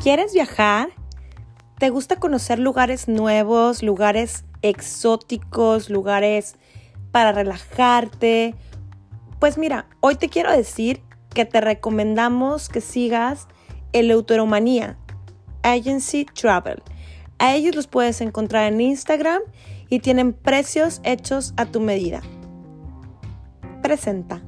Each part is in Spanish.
¿Quieres viajar? ¿Te gusta conocer lugares nuevos, lugares exóticos, lugares para relajarte? Pues mira, hoy te quiero decir que te recomendamos que sigas el Autoromanía Agency Travel. A ellos los puedes encontrar en Instagram y tienen precios hechos a tu medida. Presenta.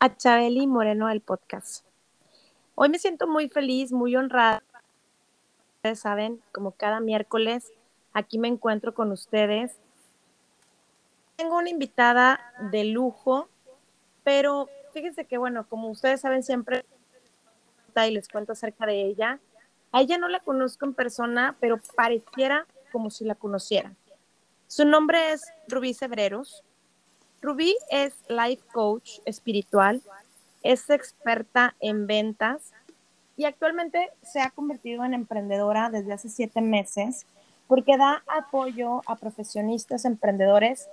A Chabeli Moreno del podcast. Hoy me siento muy feliz, muy honrada. Ustedes saben, como cada miércoles, aquí me encuentro con ustedes. Tengo una invitada de lujo, pero fíjense que, bueno, como ustedes saben, siempre y les cuento acerca de ella. A ella no la conozco en persona, pero pareciera como si la conociera. Su nombre es Rubí Cebreros. Rubí es life coach espiritual, es experta en ventas y actualmente se ha convertido en emprendedora desde hace siete meses porque da apoyo a profesionistas emprendedores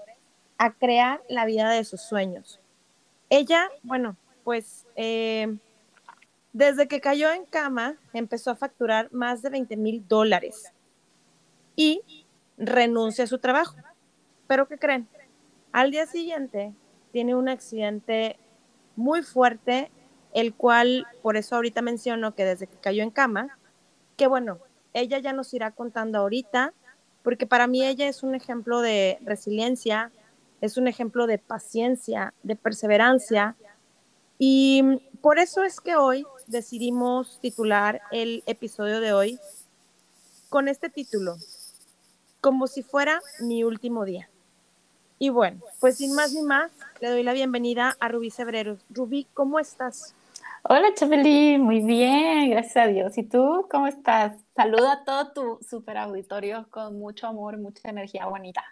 a crear la vida de sus sueños. Ella, bueno, pues eh, desde que cayó en cama empezó a facturar más de 20 mil dólares y renuncia a su trabajo. ¿Pero qué creen? Al día siguiente tiene un accidente muy fuerte, el cual, por eso ahorita menciono que desde que cayó en cama, que bueno, ella ya nos irá contando ahorita, porque para mí ella es un ejemplo de resiliencia, es un ejemplo de paciencia, de perseverancia, y por eso es que hoy decidimos titular el episodio de hoy con este título, como si fuera mi último día. Y bueno, pues sin más ni más, le doy la bienvenida a Rubí Cebreros. Rubí, ¿cómo estás? Hola, Chabeli, muy bien, gracias a Dios. ¿Y tú cómo estás? Saluda a todo tu super auditorio con mucho amor, mucha energía bonita.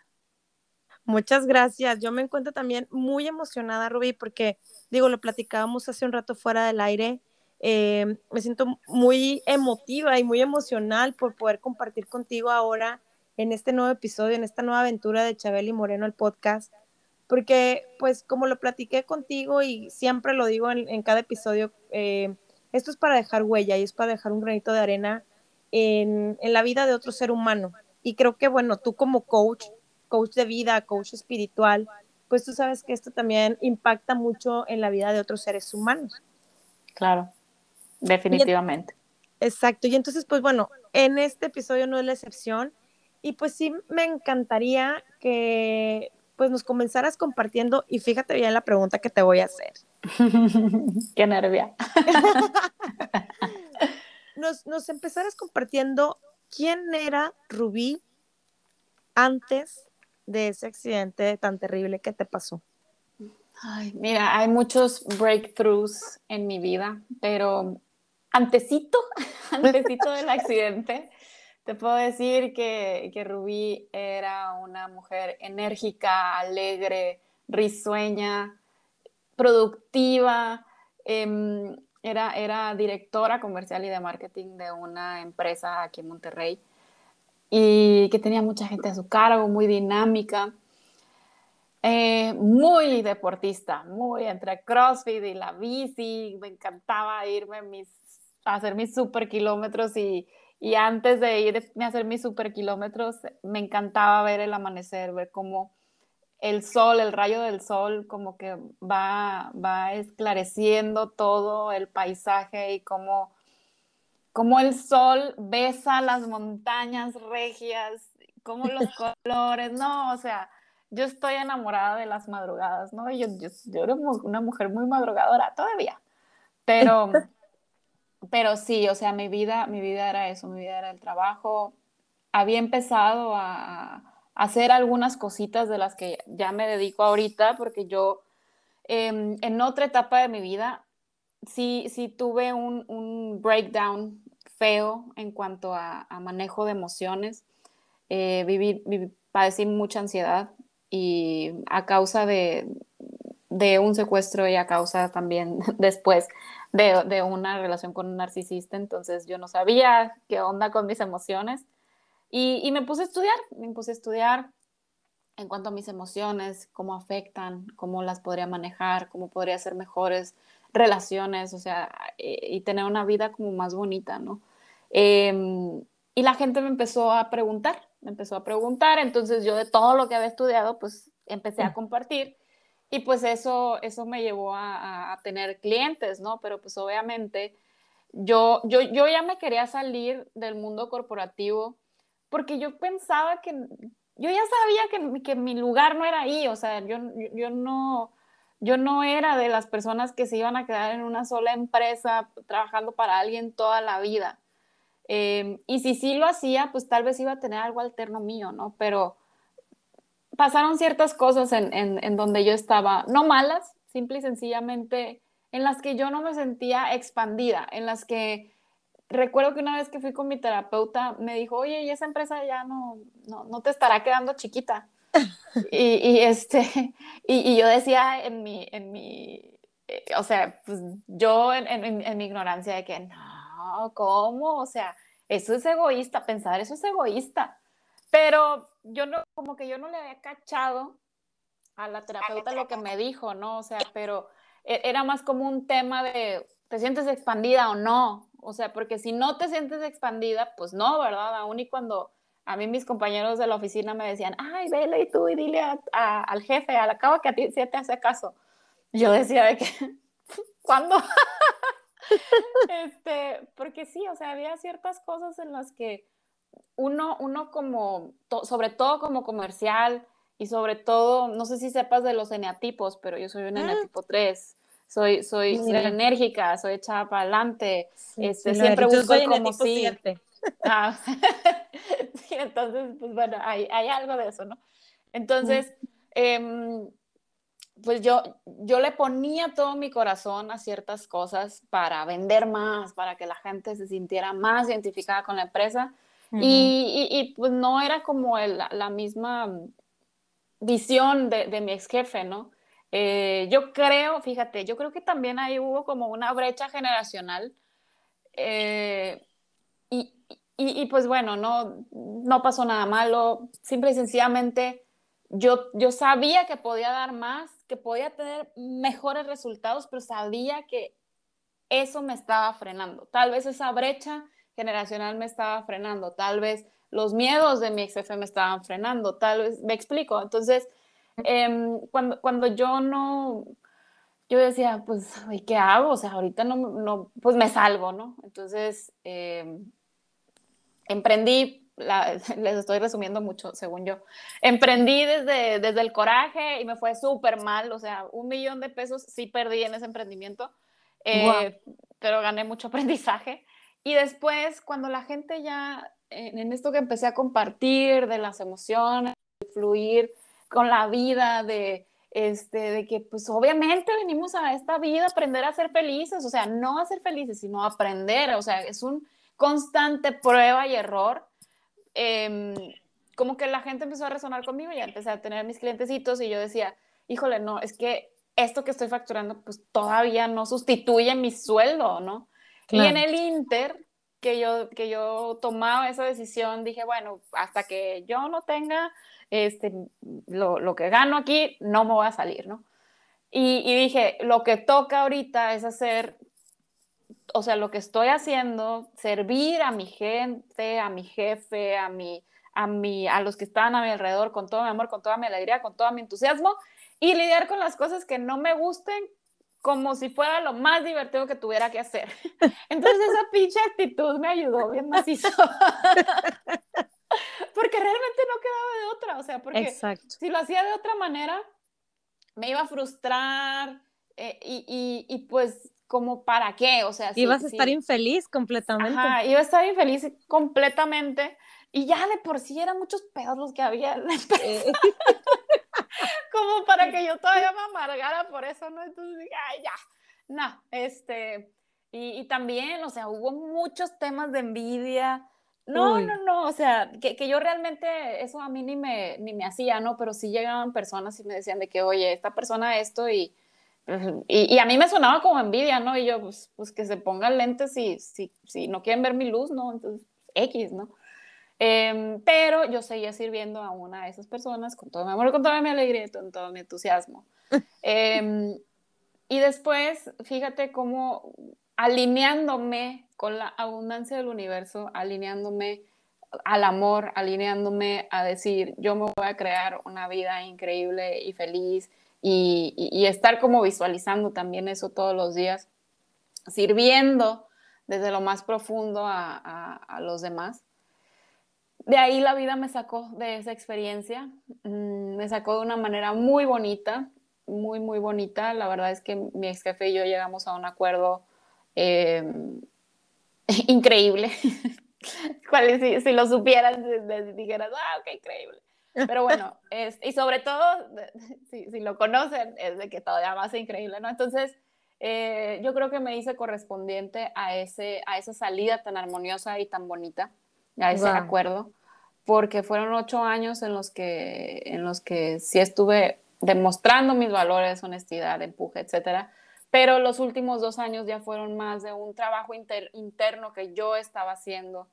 Muchas gracias. Yo me encuentro también muy emocionada, Rubí, porque digo, lo platicábamos hace un rato fuera del aire. Eh, me siento muy emotiva y muy emocional por poder compartir contigo ahora en este nuevo episodio, en esta nueva aventura de Chabeli Moreno, el podcast, porque pues como lo platiqué contigo y siempre lo digo en, cada episodio, eh, esto es para dejar huella y es para dejar un granito de arena en, en, la vida de otro ser humano. Y creo que bueno, tú como coach, coach de vida, coach espiritual, pues tú sabes que esto también impacta mucho en la vida de otros seres humanos. Claro, definitivamente. exacto. Y entonces, pues bueno, en este episodio no es la excepción y pues sí, me encantaría que pues nos comenzaras compartiendo y fíjate bien la pregunta que te voy a hacer. Qué nervia. nos, nos empezaras compartiendo quién era Rubí antes de ese accidente tan terrible que te pasó. Ay, mira, hay muchos breakthroughs en mi vida, pero antecito, antecito del accidente, te puedo decir que, que Rubí era una mujer enérgica, alegre, risueña, productiva. Em, era, era directora comercial y de marketing de una empresa aquí en Monterrey y que tenía mucha gente a su cargo, muy dinámica. Eh, muy deportista, muy entre CrossFit y la bici, me encantaba irme mis, a hacer mis super kilómetros y, y antes de ir a hacer mis super kilómetros, me encantaba ver el amanecer, ver cómo el sol, el rayo del sol, como que va, va esclareciendo todo el paisaje y cómo, cómo el sol besa las montañas regias, cómo los colores, no, o sea, yo estoy enamorada de las madrugadas, ¿no? Yo, yo, yo era una mujer muy madrugadora todavía, pero pero sí, o sea, mi vida, mi vida era eso, mi vida era el trabajo. Había empezado a, hacer algunas cositas de las que ya me dedico ahorita, porque yo em, en otra etapa de mi vida sí, sí tuve un, breakdown feo en cuanto a, manejo de emociones. Eh, viví, padecí mucha ansiedad y a causa de, de, un secuestro y a causa también después de, de, una relación con un narcisista, entonces yo no sabía qué onda con mis emociones y, y me puse a estudiar, me puse a estudiar en cuanto a mis emociones, cómo afectan, cómo las podría manejar, cómo podría ser mejores relaciones, o sea, eh, y tener una vida como más bonita, ¿no? Em, y la gente me empezó a preguntar, me empezó a preguntar, entonces yo de todo lo que había estudiado, pues empecé a mm. compartir y pues eso, eso me llevó a, tener clientes, ¿no? Pero pues obviamente yo, yo, yo ya me quería salir del mundo corporativo porque yo pensaba que, yo ya sabía que, que mi lugar no era ahí, o sea, yo, yo no yo no era de las personas que se iban a quedar en una sola empresa trabajando para alguien toda la vida. Em, y si sí lo hacía, pues tal vez iba a tener algo alterno mío, ¿no? Pero pasaron ciertas cosas en, en, donde yo estaba, no malas, simple y sencillamente, en las que yo no me sentía expandida, en las que recuerdo que una vez que fui con mi terapeuta, me dijo, oye, y esa empresa ya no, no, no te estará quedando chiquita. y, este, y, yo decía en mi, en mi eh, o sea, pues yo en, en, mi ignorancia de que no, ¿cómo? O sea, eso es egoísta, pensar eso es egoísta. Pero yo no, como que yo no le había cachado a la terapeuta lo que me dijo, ¿no? O sea, pero e, era más como un tema de, ¿te sientes expandida o no? O sea, porque si no te sientes expandida, pues no, ¿verdad? Aún y cuando a mí mis compañeros de la oficina me decían, ay, vele y tú y dile al jefe, a la cabo que a ti sí te hace caso. Yo decía de que, ¿cuándo? este, porque sí, o sea, había ciertas cosas en las que uno, uno como, sobre todo como comercial y sobre todo, no sé si sepas de los eneatipos, pero yo soy un mm. eneatipo 3. Soy, soy, enérgica, soy echada para adelante, este, siempre busco como sí. Ah, sí, entonces, pues bueno, hay, hay, algo de eso, ¿no? Entonces, em, pues yo, yo le ponía todo mi corazón a ciertas cosas para vender más, para que la gente se sintiera más identificada con la empresa. Y, pues no era como la misma visión de, de, mi ex jefe, ¿no? Eh, yo creo, fíjate, yo creo que también ahí hubo como una brecha generacional. Eh, y, y, pues bueno, no, no pasó nada malo, simple y sencillamente yo, yo sabía que podía dar más, que podía tener mejores resultados, pero sabía que eso me estaba frenando. Tal vez esa brecha generacional me estaba frenando, tal vez los miedos de mi ex jefe me estaban frenando, tal vez, me explico. Entonces, em, cuando, cuando yo no, yo decía, pues, ¿y qué hago? O sea, ahorita no, no pues me salgo, ¿no? Entonces, eh, emprendí, les estoy resumiendo mucho, según yo, emprendí desde, desde el coraje y me fue súper mal, o sea, un millón de pesos sí perdí en ese emprendimiento, eh, pero gané mucho aprendizaje. Y después, cuando la gente ya, en, esto que empecé a compartir de las emociones, de fluir con la vida, de, este, de que pues obviamente venimos a esta vida a aprender a ser felices, o sea, no a ser felices, sino a aprender, o sea, es un constante prueba y error, em, como que la gente empezó a resonar conmigo ya empecé a tener mis clientecitos y yo decía, híjole, no, es que esto que estoy facturando pues todavía no sustituye mi sueldo, ¿no? Y en el Inter, que yo, que yo tomaba esa decisión, dije, bueno, hasta que yo no tenga este, lo, lo que gano aquí, no me voy a salir, ¿no? Y, y, dije, lo que toca ahorita es hacer o sea, lo que estoy haciendo, servir a mi gente, a mi jefe, a mi, a mi, a los que están a mi alrededor con todo mi amor, con toda mi alegría, con todo mi entusiasmo y lidiar con las cosas que no me gusten como si fuera lo más divertido que tuviera que hacer. Entonces esa pinche actitud me ayudó bien macizo. porque realmente no quedaba de otra, o sea, porque si lo hacía de otra manera, me iba a frustrar eh, y, y, y, pues como para qué, o sea, ibas a estar infeliz completamente. Ajá, iba a estar infeliz completamente y ya de por sí eran muchos pedos los que había. Como para que yo todavía me amargara por eso, ¿no? Entonces dije, ay, ya, no, este, y, y también, o sea, hubo muchos temas de envidia, no, no, no, o sea, que, que, yo realmente eso a mí ni me, ni me hacía, ¿no? Pero sí llegaban personas y me decían de que, oye, esta persona esto y, y, y a mí me sonaba como envidia, ¿no? Y yo, pues, pues que se pongan lentes si, si, si no quieren ver mi luz, ¿no? Entonces, X, ¿no? Em, pero yo seguía sirviendo a una de esas personas con todo mi amor, con toda mi alegría, con todo mi entusiasmo. Em, y después, fíjate cómo alineándome con la abundancia del universo, alineándome al amor, alineándome a decir, yo me voy a crear una vida increíble y feliz y, estar como visualizando también eso todos los días, sirviendo desde lo más profundo a, los demás. De ahí la vida me sacó de esa experiencia, mm, me sacó de una manera muy bonita, muy, muy bonita. La verdad es que mi ex jefe y yo llegamos a un acuerdo Em, increíble. si, si, lo supieran, dijeras, ah, ok, increíble. Pero bueno, es, y sobre todo, si, si, lo conocen, es de que todavía más increíble, ¿no? Entonces, eh, yo creo que me hice correspondiente a, ese, a esa salida tan armoniosa y tan bonita, a ese acuerdo, porque fueron ocho años en los que, en los que sí estuve demostrando mis valores, honestidad, empuje, etcétera, pero los últimos dos años ya fueron más de un trabajo interno que yo estaba haciendo,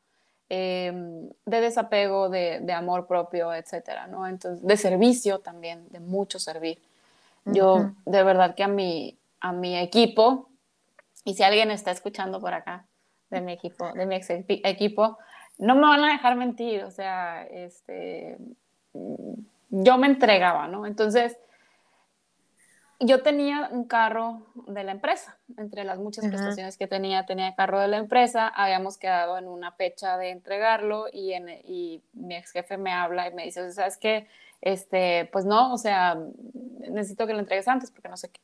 em, de desapego, de, amor propio, etcétera, ¿no? Entonces, de servicio también, de mucho servir. Yo, de verdad que a mi, a mi equipo, y si alguien está escuchando por acá de mi equipo, de mi equipo, no me van a dejar mentir, o sea, este, yo me entregaba, ¿no? Entonces, yo tenía un carro de la empresa, entre las muchas prestaciones que tenía, tenía carro de la empresa, habíamos quedado en una fecha de entregarlo y, en, y mi ex jefe me habla y me dice, ¿sabes qué? Este, pues no, o sea, necesito que lo entregues antes porque no sé qué.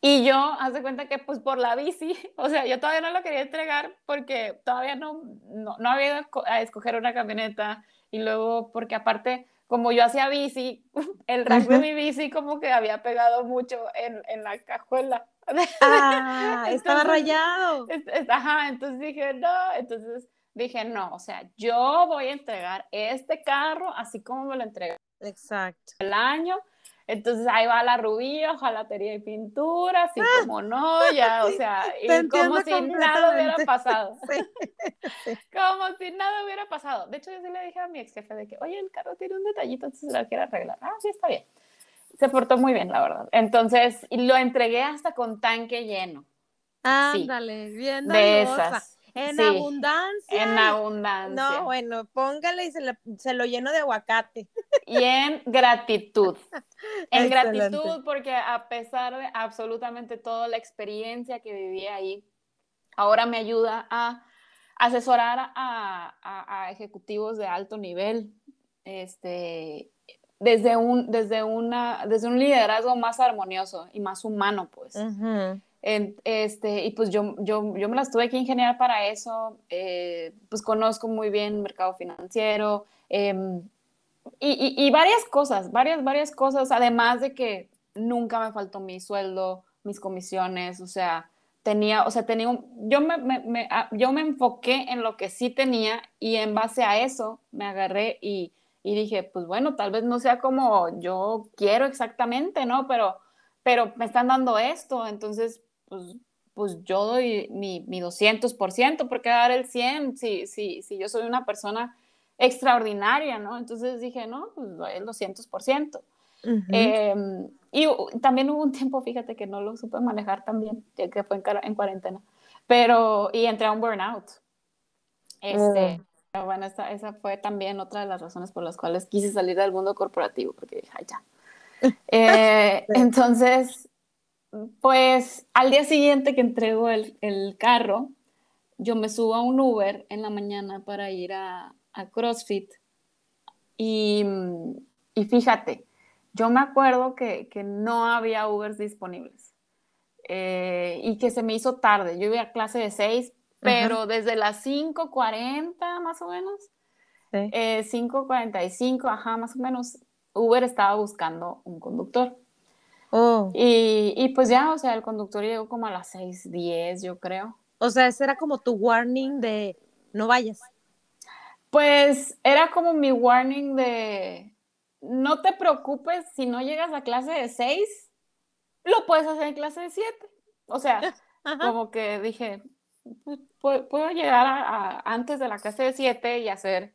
Y yo, haz de cuenta que pues por la bici, o sea, yo todavía no lo quería entregar porque todavía no, no, no había ido a escoger una camioneta y luego porque aparte como yo hacía bici, el rack de mi bici como que había pegado mucho en, en la cajuela. Ah, estaba rayado. ajá, entonces dije, no, entonces dije, no, o sea, yo voy a entregar este carro así como me lo entregué. Exacto. El año entonces ahí va la rubia, ojalatería y pintura, así ah. como no, ya, o sea, y como si nada hubiera pasado. Como si nada hubiera pasado. De hecho, yo sí le dije a mi ex jefe de que, oye, el carro tiene un detallito, entonces lo quiero arreglar. Ah, sí, está bien. Se portó muy bien, la verdad. Entonces, y lo entregué hasta con tanque lleno. Ándale, sí. bien. De esas. En abundancia. En abundancia. No, bueno, póngale y se, lo lleno de aguacate. Y en gratitud. En gratitud porque a pesar de absolutamente toda la experiencia que viví ahí, ahora me ayuda a asesorar a, ejecutivos de alto nivel, este, desde un, desde, una, desde un liderazgo más armonioso y más humano, pues este, y pues yo, yo, yo me las tuve que ingeniar para eso, eh, pues conozco muy bien el mercado financiero em, y, y, varias cosas, varias, varias cosas, además de que nunca me faltó mi sueldo, mis comisiones, o sea, tenía, o sea, tenía un, yo me, me, ah, yo me enfoqué en lo que sí tenía y en base a eso me agarré y, y dije, pues bueno, tal vez no sea como yo quiero exactamente, ¿no? Pero, pero me están dando esto, entonces pues, pues yo doy mi, mi 200%, ¿por qué dar el 100 si, si, si yo soy una persona extraordinaria, ¿no? Entonces dije, no, pues doy el 200%. Em, y también hubo un tiempo, fíjate, que no lo supe manejar también, que fue en, en cuarentena, pero, y entré a un burnout. Este, oh. bueno, esa, esa, fue también otra de las razones por las cuales quise salir del mundo corporativo, porque dije, ay, ya. Eh, entonces, pues al día siguiente que entrego el, el, carro, yo me subo a un Uber en la mañana para ir a, a CrossFit. Y, y, fíjate, yo me acuerdo que, que, no había Ubers disponibles. eh, y que se me hizo tarde. Yo iba a clase de 6, pero desde las 5.40 más o menos, sí. 5.45, eh, ajá, más o menos, Uber estaba buscando un conductor. Oh. Y, y, pues ya, o sea, el conductor llegó como a las 6.10, yo creo. O sea, ese era como tu warning de no vayas. Pues era como mi warning de no te preocupes si no llegas a clase de 6, lo puedes hacer en clase de 7. O sea, como que dije, puedo llegar a, antes de la clase de 7 y hacer,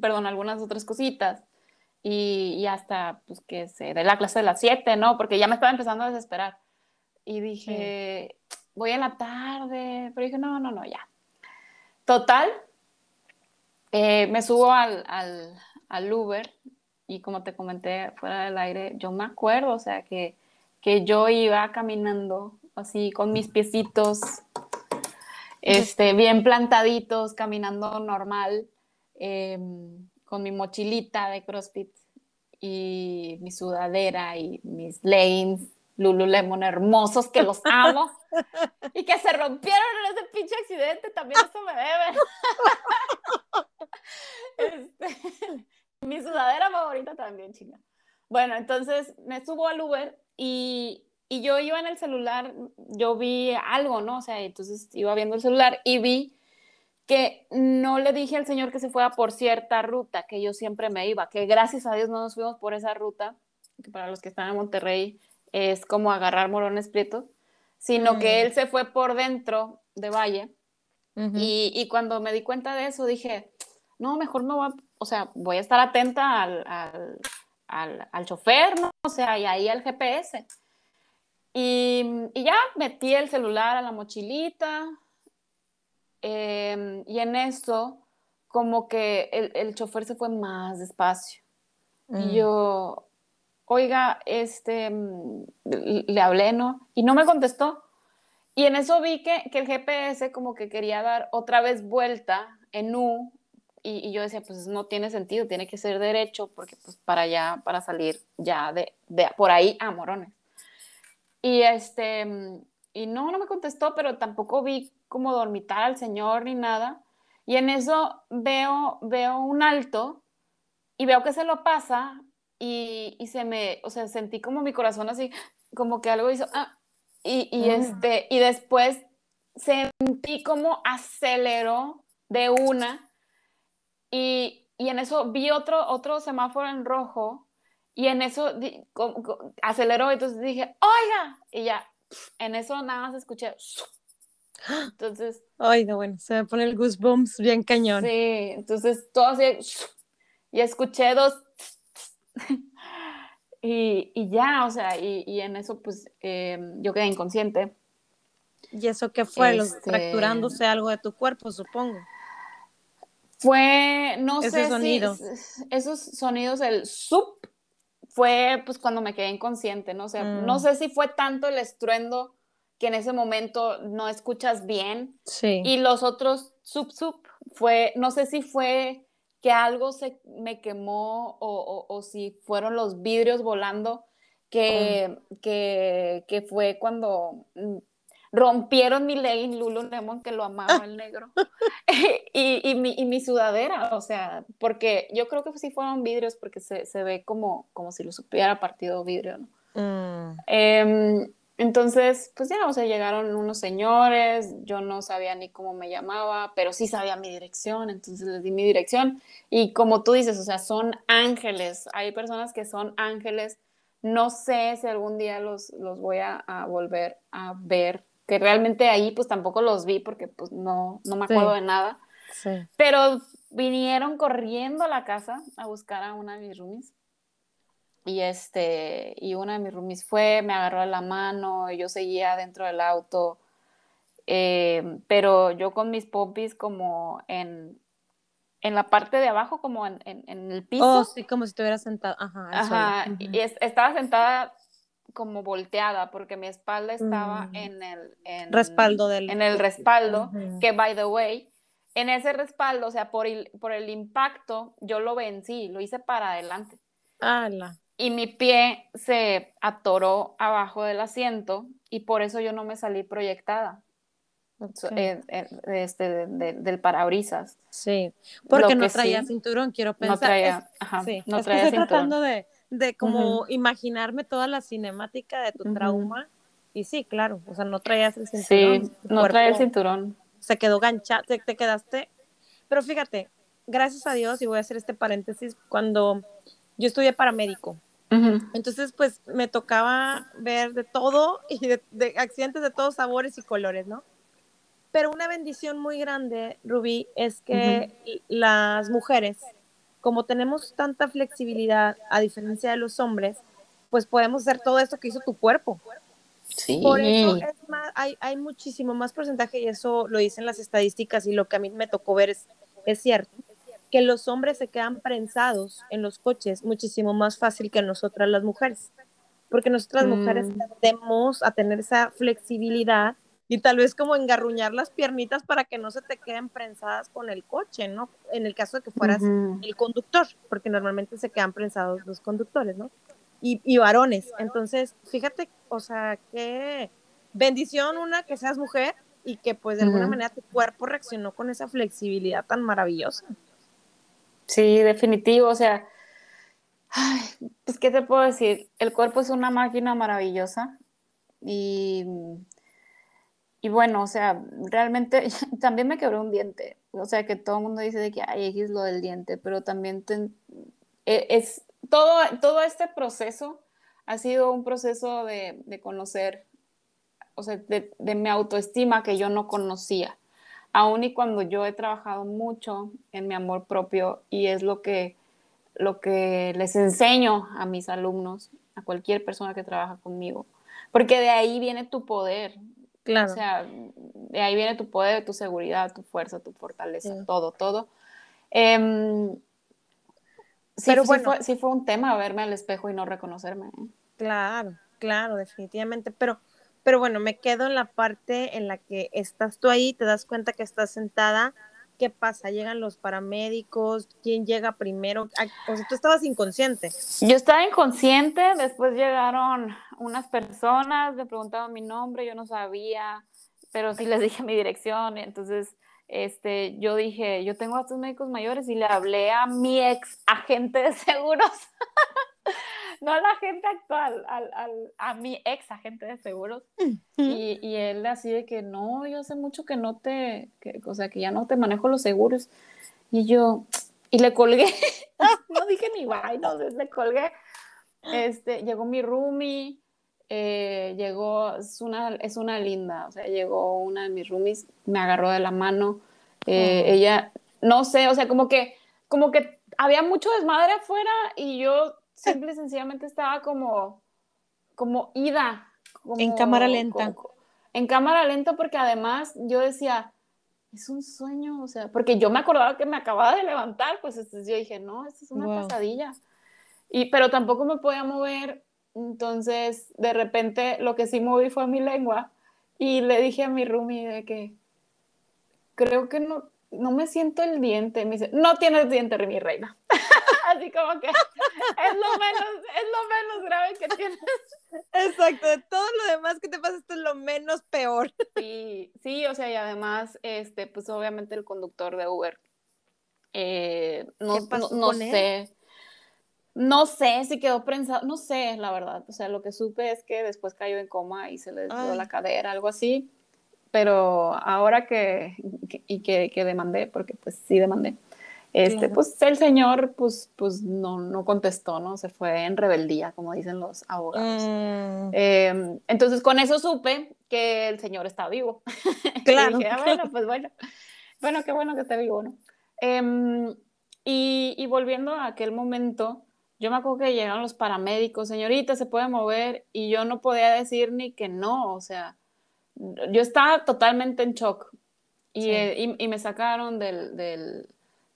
perdón, algunas otras cositas. Y, hasta pues que se dé la clase de las 7, ¿no? Porque ya me estaba empezando a desesperar. Y dije, voy en la tarde, pero dije, no, no, no, ya. Total, eh, me subo al, al, al, Uber y como te comenté fuera del aire, yo me acuerdo, o sea, que, que yo iba caminando así con mis piecitos este, bien plantaditos, caminando normal, em, con mi mochilita de CrossFit y mi sudadera y mis leggings Lululemon hermosos que los amo y que se rompieron en ese pinche accidente, también eso me debe. Este, mi sudadera favorita también, chinga. Bueno, entonces me subo al Uber y, y yo iba en el celular, yo vi algo, ¿no? O sea, entonces iba viendo el celular y vi que no le dije al señor que se fuera por cierta ruta, que yo siempre me iba, que gracias a Dios no nos fuimos por esa ruta, que para los que están en Monterrey es como agarrar morones prietos, sino que él se fue por dentro de Valle. y, y, cuando me di cuenta de eso, dije, no, mejor me voy a, o sea, voy a estar atenta al, al, al, al chofer, ¿no? O sea, y ahí al GPS. Y, y, ya metí el celular a la mochilita. Em, y en eso, como que el, el, chofer se fue más despacio. Y mm. yo, oiga, este, mm, le hablé, ¿no? Y no me contestó. Y en eso vi que, que el GPS como que quería dar otra vez vuelta en U y, yo decía, pues no tiene sentido, tiene que ser derecho porque pues para allá, para salir ya de, de por ahí a Morones. Y este, mm, y no, no me contestó, pero tampoco vi como dormitar al señor ni nada. Y en eso veo, veo un alto y veo que se lo pasa y, y, se me, o sea, sentí como mi corazón así, como que algo hizo, ah, y, y ah. este, y después sentí como aceleró de una y, y, en eso vi otro, otro semáforo en rojo y en eso aceleró, entonces dije, oiga, y ya, en eso nada más escuché, entonces... Ay, no, bueno, se me pone el goosebumps bien cañón. Sí, entonces todo así, y escuché dos y, y, ya, o sea, y, y en eso pues em, yo quedé inconsciente. ¿Y eso qué fue? Este... ¿Fracturándose algo de tu cuerpo, supongo? Fue, no Ese sé sonido. si esos sonidos, el sub, fue pues cuando me quedé inconsciente, ¿no? O sea, no mm. sé si fue tanto el estruendo que en ese momento no escuchas bien. Sí. Y los otros sub, sub, fue, no sé si fue que algo se me quemó o, si fueron los vidrios volando, que, que, que, fue cuando mm, rompieron mi legging Lululemon, que lo amaba el negro, y, y, mi, y, mi, sudadera, o sea, porque yo creo que sí fueron vidrios porque se, se ve como, como si lo supiera partido vidrio, ¿no? Mm. Em, entonces, pues ya, o sea, llegaron unos señores, yo no sabía ni cómo me llamaba, pero sí sabía mi dirección, entonces les di mi dirección. Y como tú dices, o sea, son ángeles, hay personas que son ángeles, no sé si algún día los, los voy a, a volver a ver, que realmente ahí pues tampoco los vi porque pues no, no me acuerdo de nada. Sí. Pero vinieron corriendo a la casa a buscar a una de mis roomies y este y una de mis roomies fue me agarró la mano y yo seguía dentro del auto eh, pero yo con mis popis como en en la parte de abajo como en, en, el piso oh sí como si estuviera sentada ajá, ajá y estaba sentada como volteada porque mi espalda estaba mm. en el respaldo del en el respaldo que by the way en ese respaldo o sea por el, por el impacto yo lo vencí lo hice para adelante ¡Hala! Y mi pie se atoró abajo del asiento y por eso yo no me salí proyectada. Eh, eh, este, del parabrisas. Sí, porque no traía cinturón, quiero pensar. No traía, ajá, sí, no traía estoy tratando de, de como imaginarme toda la cinemática de tu trauma. Y sí, claro, o sea, no traías el cinturón. Sí, no traía el cinturón. Se quedó ganchado, te, te quedaste. Pero fíjate, gracias a Dios, y voy a hacer este paréntesis, cuando yo estudié paramédico, entonces, pues me tocaba ver de todo y de, accidentes de todos sabores y colores, ¿no? Pero una bendición muy grande, Rubí, es que las mujeres, como tenemos tanta flexibilidad a diferencia de los hombres, pues podemos hacer todo esto que hizo tu cuerpo. Sí. Por eso es más, hay, hay muchísimo más porcentaje y eso lo dicen las estadísticas y lo que a mí me tocó ver es, es cierto que los hombres se quedan prensados en los coches muchísimo más fácil que nosotras las mujeres, porque nosotras mujeres mm. tendemos a tener esa flexibilidad y tal vez como engarruñar las piernitas para que no se te queden prensadas con el coche, ¿no? En el caso de que fueras el conductor, porque normalmente se quedan prensados los conductores, ¿no? Y, y varones. Entonces, fíjate, o sea, qué bendición una que seas mujer y que pues de alguna manera tu cuerpo reaccionó con esa flexibilidad tan maravillosa. Sí, definitivo, o sea, pues qué te puedo decir, el cuerpo es una máquina maravillosa y, y bueno, o sea, realmente también me quebró un diente, o sea, que todo el mundo dice de que hay X lo del diente, pero también e, es todo, todo este proceso ha sido un proceso de, conocer, o sea, de, de mi autoestima que yo no conocía aún y cuando yo he trabajado mucho en mi amor propio y es lo que, lo que les enseño a mis alumnos, a cualquier persona que trabaja conmigo, porque de ahí viene tu poder. Claro. O sea, de ahí viene tu poder, tu seguridad, tu fuerza, tu fortaleza, todo, todo. Em, sí, Pero bueno, fue, sí fue un tema verme al espejo y no reconocerme. ¿eh? Claro, claro, definitivamente. Pero pero bueno, me quedo en la parte en la que estás tú ahí, te das cuenta que estás sentada. ¿Qué pasa? ¿Llegan los paramédicos? ¿Quién llega primero? O sea, tú estabas inconsciente. Yo estaba inconsciente, después llegaron unas personas, me preguntaban mi nombre, yo no sabía, pero sí les dije mi dirección, entonces este, yo dije, yo tengo a estos médicos mayores y le hablé a mi ex agente de seguros. no a la gente actual, al, al, a mi ex agente de seguros. y, y, él así de que no, yo hace mucho que no te, que, o sea, que ya no te manejo los seguros. Y yo, y le colgué, no dije ni bye, no, le colgué. Este, llegó mi roomie, eh, llegó, es una, es una linda, o sea, llegó una de mis roomies, me agarró de la mano, eh, ella, no sé, o sea, como que, como que había mucho desmadre afuera y yo simple y sencillamente estaba como, como ida. en cámara lenta. en cámara lenta porque además yo decía, es un sueño, o sea, porque yo me acordaba que me acababa de levantar, pues yo dije, no, esto es una pesadilla. Y, pero tampoco me podía mover, entonces de repente lo que sí moví fue mi lengua y le dije a mi roomie de que creo que no, no me siento el diente. Me dice, no tienes diente, mi reina. Así como que es lo menos, es lo menos grave que tienes. Exacto, de todo lo demás que te pasa, esto es lo menos peor. Sí, sí, o sea, y además, este, pues obviamente el conductor de Uber, eh, no, no, sé. No sé si quedó prensado, no sé, la verdad. O sea, lo que supe es que después cayó en coma y se le dio la cadera, algo así. Pero ahora que, y que, que demandé, porque pues sí demandé, este, pues el señor, pues, pues no, no contestó, ¿no? Se fue en rebeldía, como dicen los abogados. Mm. Em, entonces, con eso supe que el señor está vivo. Claro. dije, ah, bueno, pues bueno. Bueno, qué bueno que esté vivo, ¿no? Em, y, y, volviendo a aquel momento, yo me acuerdo que llegaron los paramédicos, señorita, se puede mover, y yo no podía decir ni que no, o sea, yo estaba totalmente en shock. Y, y, y me sacaron del, del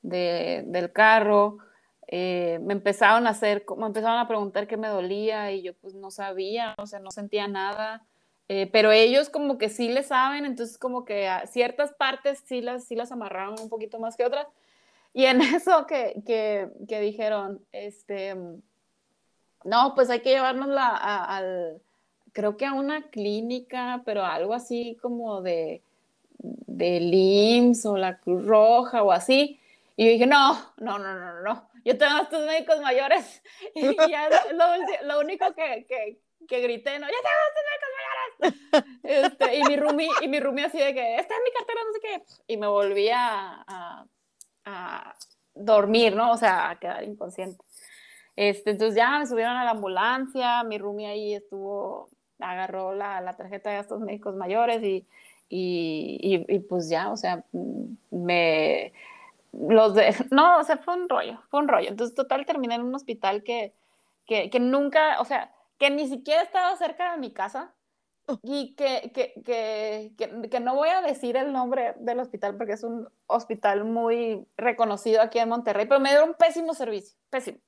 del carro, eh, me empezaron a hacer, me empezaron a preguntar qué me dolía y yo pues no sabía, o sea, no sentía nada. Eh, pero ellos como que sí le saben, entonces como que a ciertas partes sí las, sí las amarraron un poquito más que otras. Y en eso que, que, que dijeron, este, No, pues hay que llevárnosla a, al, creo que a una clínica, pero algo así como de, de IMSS o la Cruz Roja o así. Y yo dije, no, no, no, no, no, yo tengo estos médicos mayores. Y ya lo, lo único que, que, que, grité, no, yo tengo estos médicos mayores. Este, y mi roomie, y mi roomie así de que, está en mi cartera, no sé qué. Y me volví a, a, a dormir, ¿no? O sea, a quedar inconsciente. Este, entonces ya me subieron a la ambulancia, mi roomie ahí estuvo, agarró la, la tarjeta de gastos médicos mayores y, y, y, pues ya, o sea, me los de, no, o sea, fue un rollo, fue un rollo. Entonces, total, terminé en un hospital que, que, que nunca, o sea, que ni siquiera estaba cerca de mi casa oh. y que, que, que, no voy a decir el nombre del hospital porque es un hospital muy reconocido aquí en Monterrey, pero me dio un pésimo servicio, pésimo.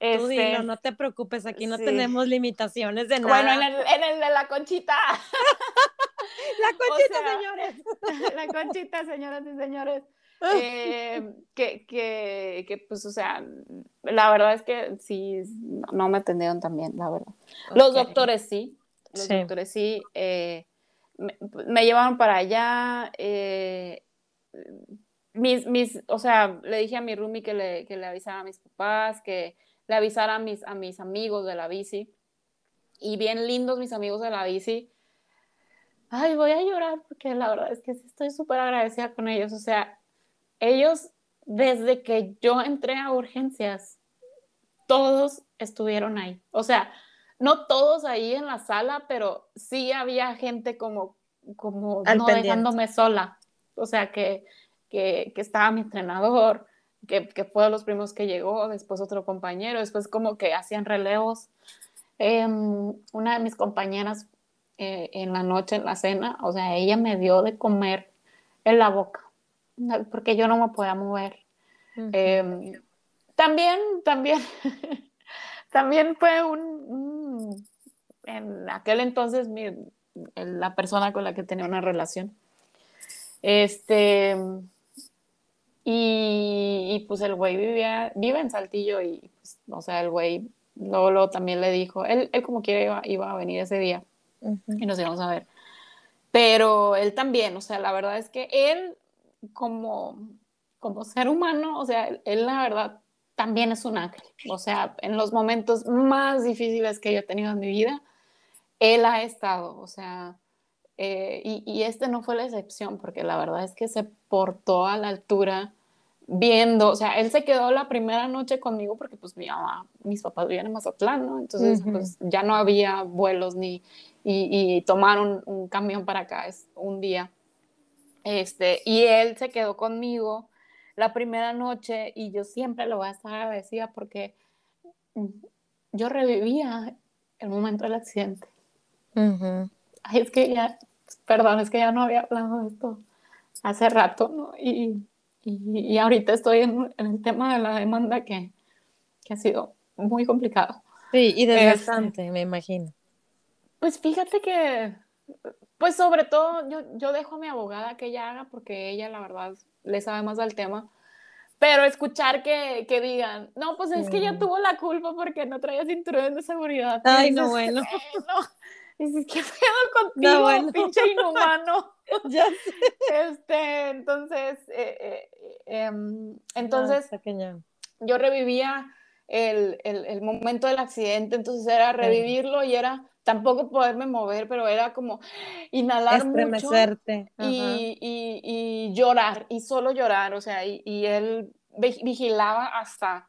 Tú este, no te preocupes, aquí no tenemos limitaciones de nada. Bueno, en el, en el de la conchita. la conchita, señores. La conchita, señoras y señores. Eh, que, que, que, pues, o sea, la verdad es que sí, no me atendieron también, la verdad. Los doctores sí, los doctores sí, eh, me, llevaron para allá, eh, mis, mis, o sea, le dije a mi roomie que le, que le avisara a mis papás, que le avisara a mis, a mis amigos de la bici. Y bien lindos mis amigos de la bici. Ay, voy a llorar porque la verdad es que estoy súper agradecida con ellos. O sea, ellos, desde que yo entré a urgencias, todos estuvieron ahí. O sea, no todos ahí en la sala, pero sí había gente como, como no dejándome sola. O sea, que, que, que estaba mi entrenador, que, que, fue de los primos que llegó, después otro compañero, después como que hacían relevos. Em, una de mis compañeras eh, en la noche, en la cena, o sea, ella me dio de comer en la boca, porque yo no me podía mover. Em, también, también, también fue un, en aquel entonces mi, la persona con la que tenía una relación. Este, y, pues el güey vivía, vive en Saltillo y, pues, o sea, el güey luego, también le dijo, él, él como quiera iba, a venir ese día y nos íbamos a ver. Pero él también, o sea, la verdad es que él como, como ser humano, o sea, él, la verdad también es un ángel. O sea, en los momentos más difíciles que yo he tenido en mi vida, él ha estado, o sea, eh, y, y, este no fue la excepción, porque la verdad es que se portó a la altura viendo, o sea, él se quedó la primera noche conmigo porque pues mi mamá, mis papás vivían en Mazatlán, ¿no? Entonces pues ya no había vuelos ni, y, y tomaron un camión para acá es un día. Este, y él se quedó conmigo la primera noche y yo siempre lo voy a estar agradecida porque yo revivía el momento del accidente. Ay, es que ya, perdón, es que ya no había hablado de esto hace rato, ¿no? Y y, ahorita estoy en, el tema de la demanda que, que, ha sido muy complicado. Sí, y desgastante, este, me imagino. Pues fíjate que, pues sobre todo yo, yo dejo a mi abogada que ella haga porque ella la verdad le sabe más al tema. Pero escuchar que, que digan, no, pues es que ella tuvo la culpa porque no traía cinturón de seguridad. Ay, no, bueno. Dices, ¿qué pedo contigo, pinche inhumano? ya Este, entonces, eh, eh, em, entonces, yo revivía el, el, el, momento del accidente, entonces era revivirlo y era tampoco poderme mover, pero era como inhalar mucho y, y, y, llorar, y solo llorar, o sea, y, y él vigilaba hasta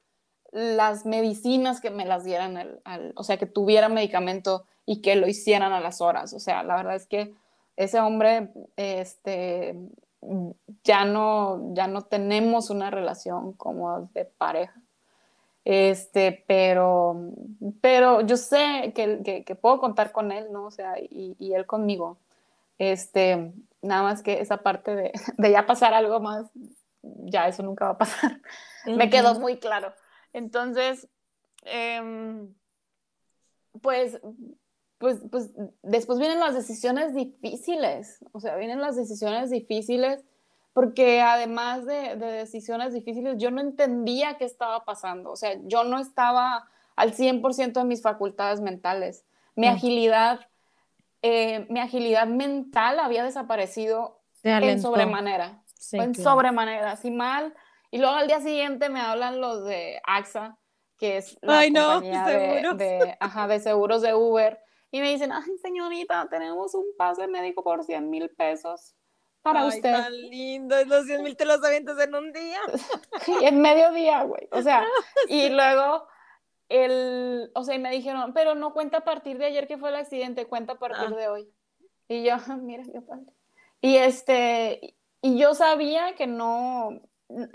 las medicinas que me las dieran, al, o sea, que tuviera medicamento y que lo hicieran a las horas. O sea, la verdad es que ese hombre, este, ya no, ya no tenemos una relación como de pareja. Este, pero, pero yo sé que, que, puedo contar con él, ¿no? O sea, y, y, él conmigo. Este, nada más que esa parte de, de, ya pasar algo más, ya eso nunca va a pasar. Me quedó muy claro. Entonces, em, pues, pues, pues después vienen las decisiones difíciles, o sea, vienen las decisiones difíciles porque además de, de, decisiones difíciles, yo no entendía qué estaba pasando, o sea, yo no estaba al 100% de mis facultades mentales. Mi agilidad, eh, mi agilidad mental había desaparecido en sobremanera. en sobremanera, así mal. Y luego al día siguiente me hablan los de AXA, que es la compañía de, ajá, de seguros de Uber. Y me dicen, ay, señorita, tenemos un pase médico por 100 mil pesos para ay, usted. tan lindo, los 100 mil te los avientas en un día. en medio día, güey. O sea, y luego, el, o sea, y me dijeron, pero no cuenta a partir de ayer que fue el accidente, cuenta a partir ah. de hoy. Y yo, mira qué padre. Y este, y yo sabía que no,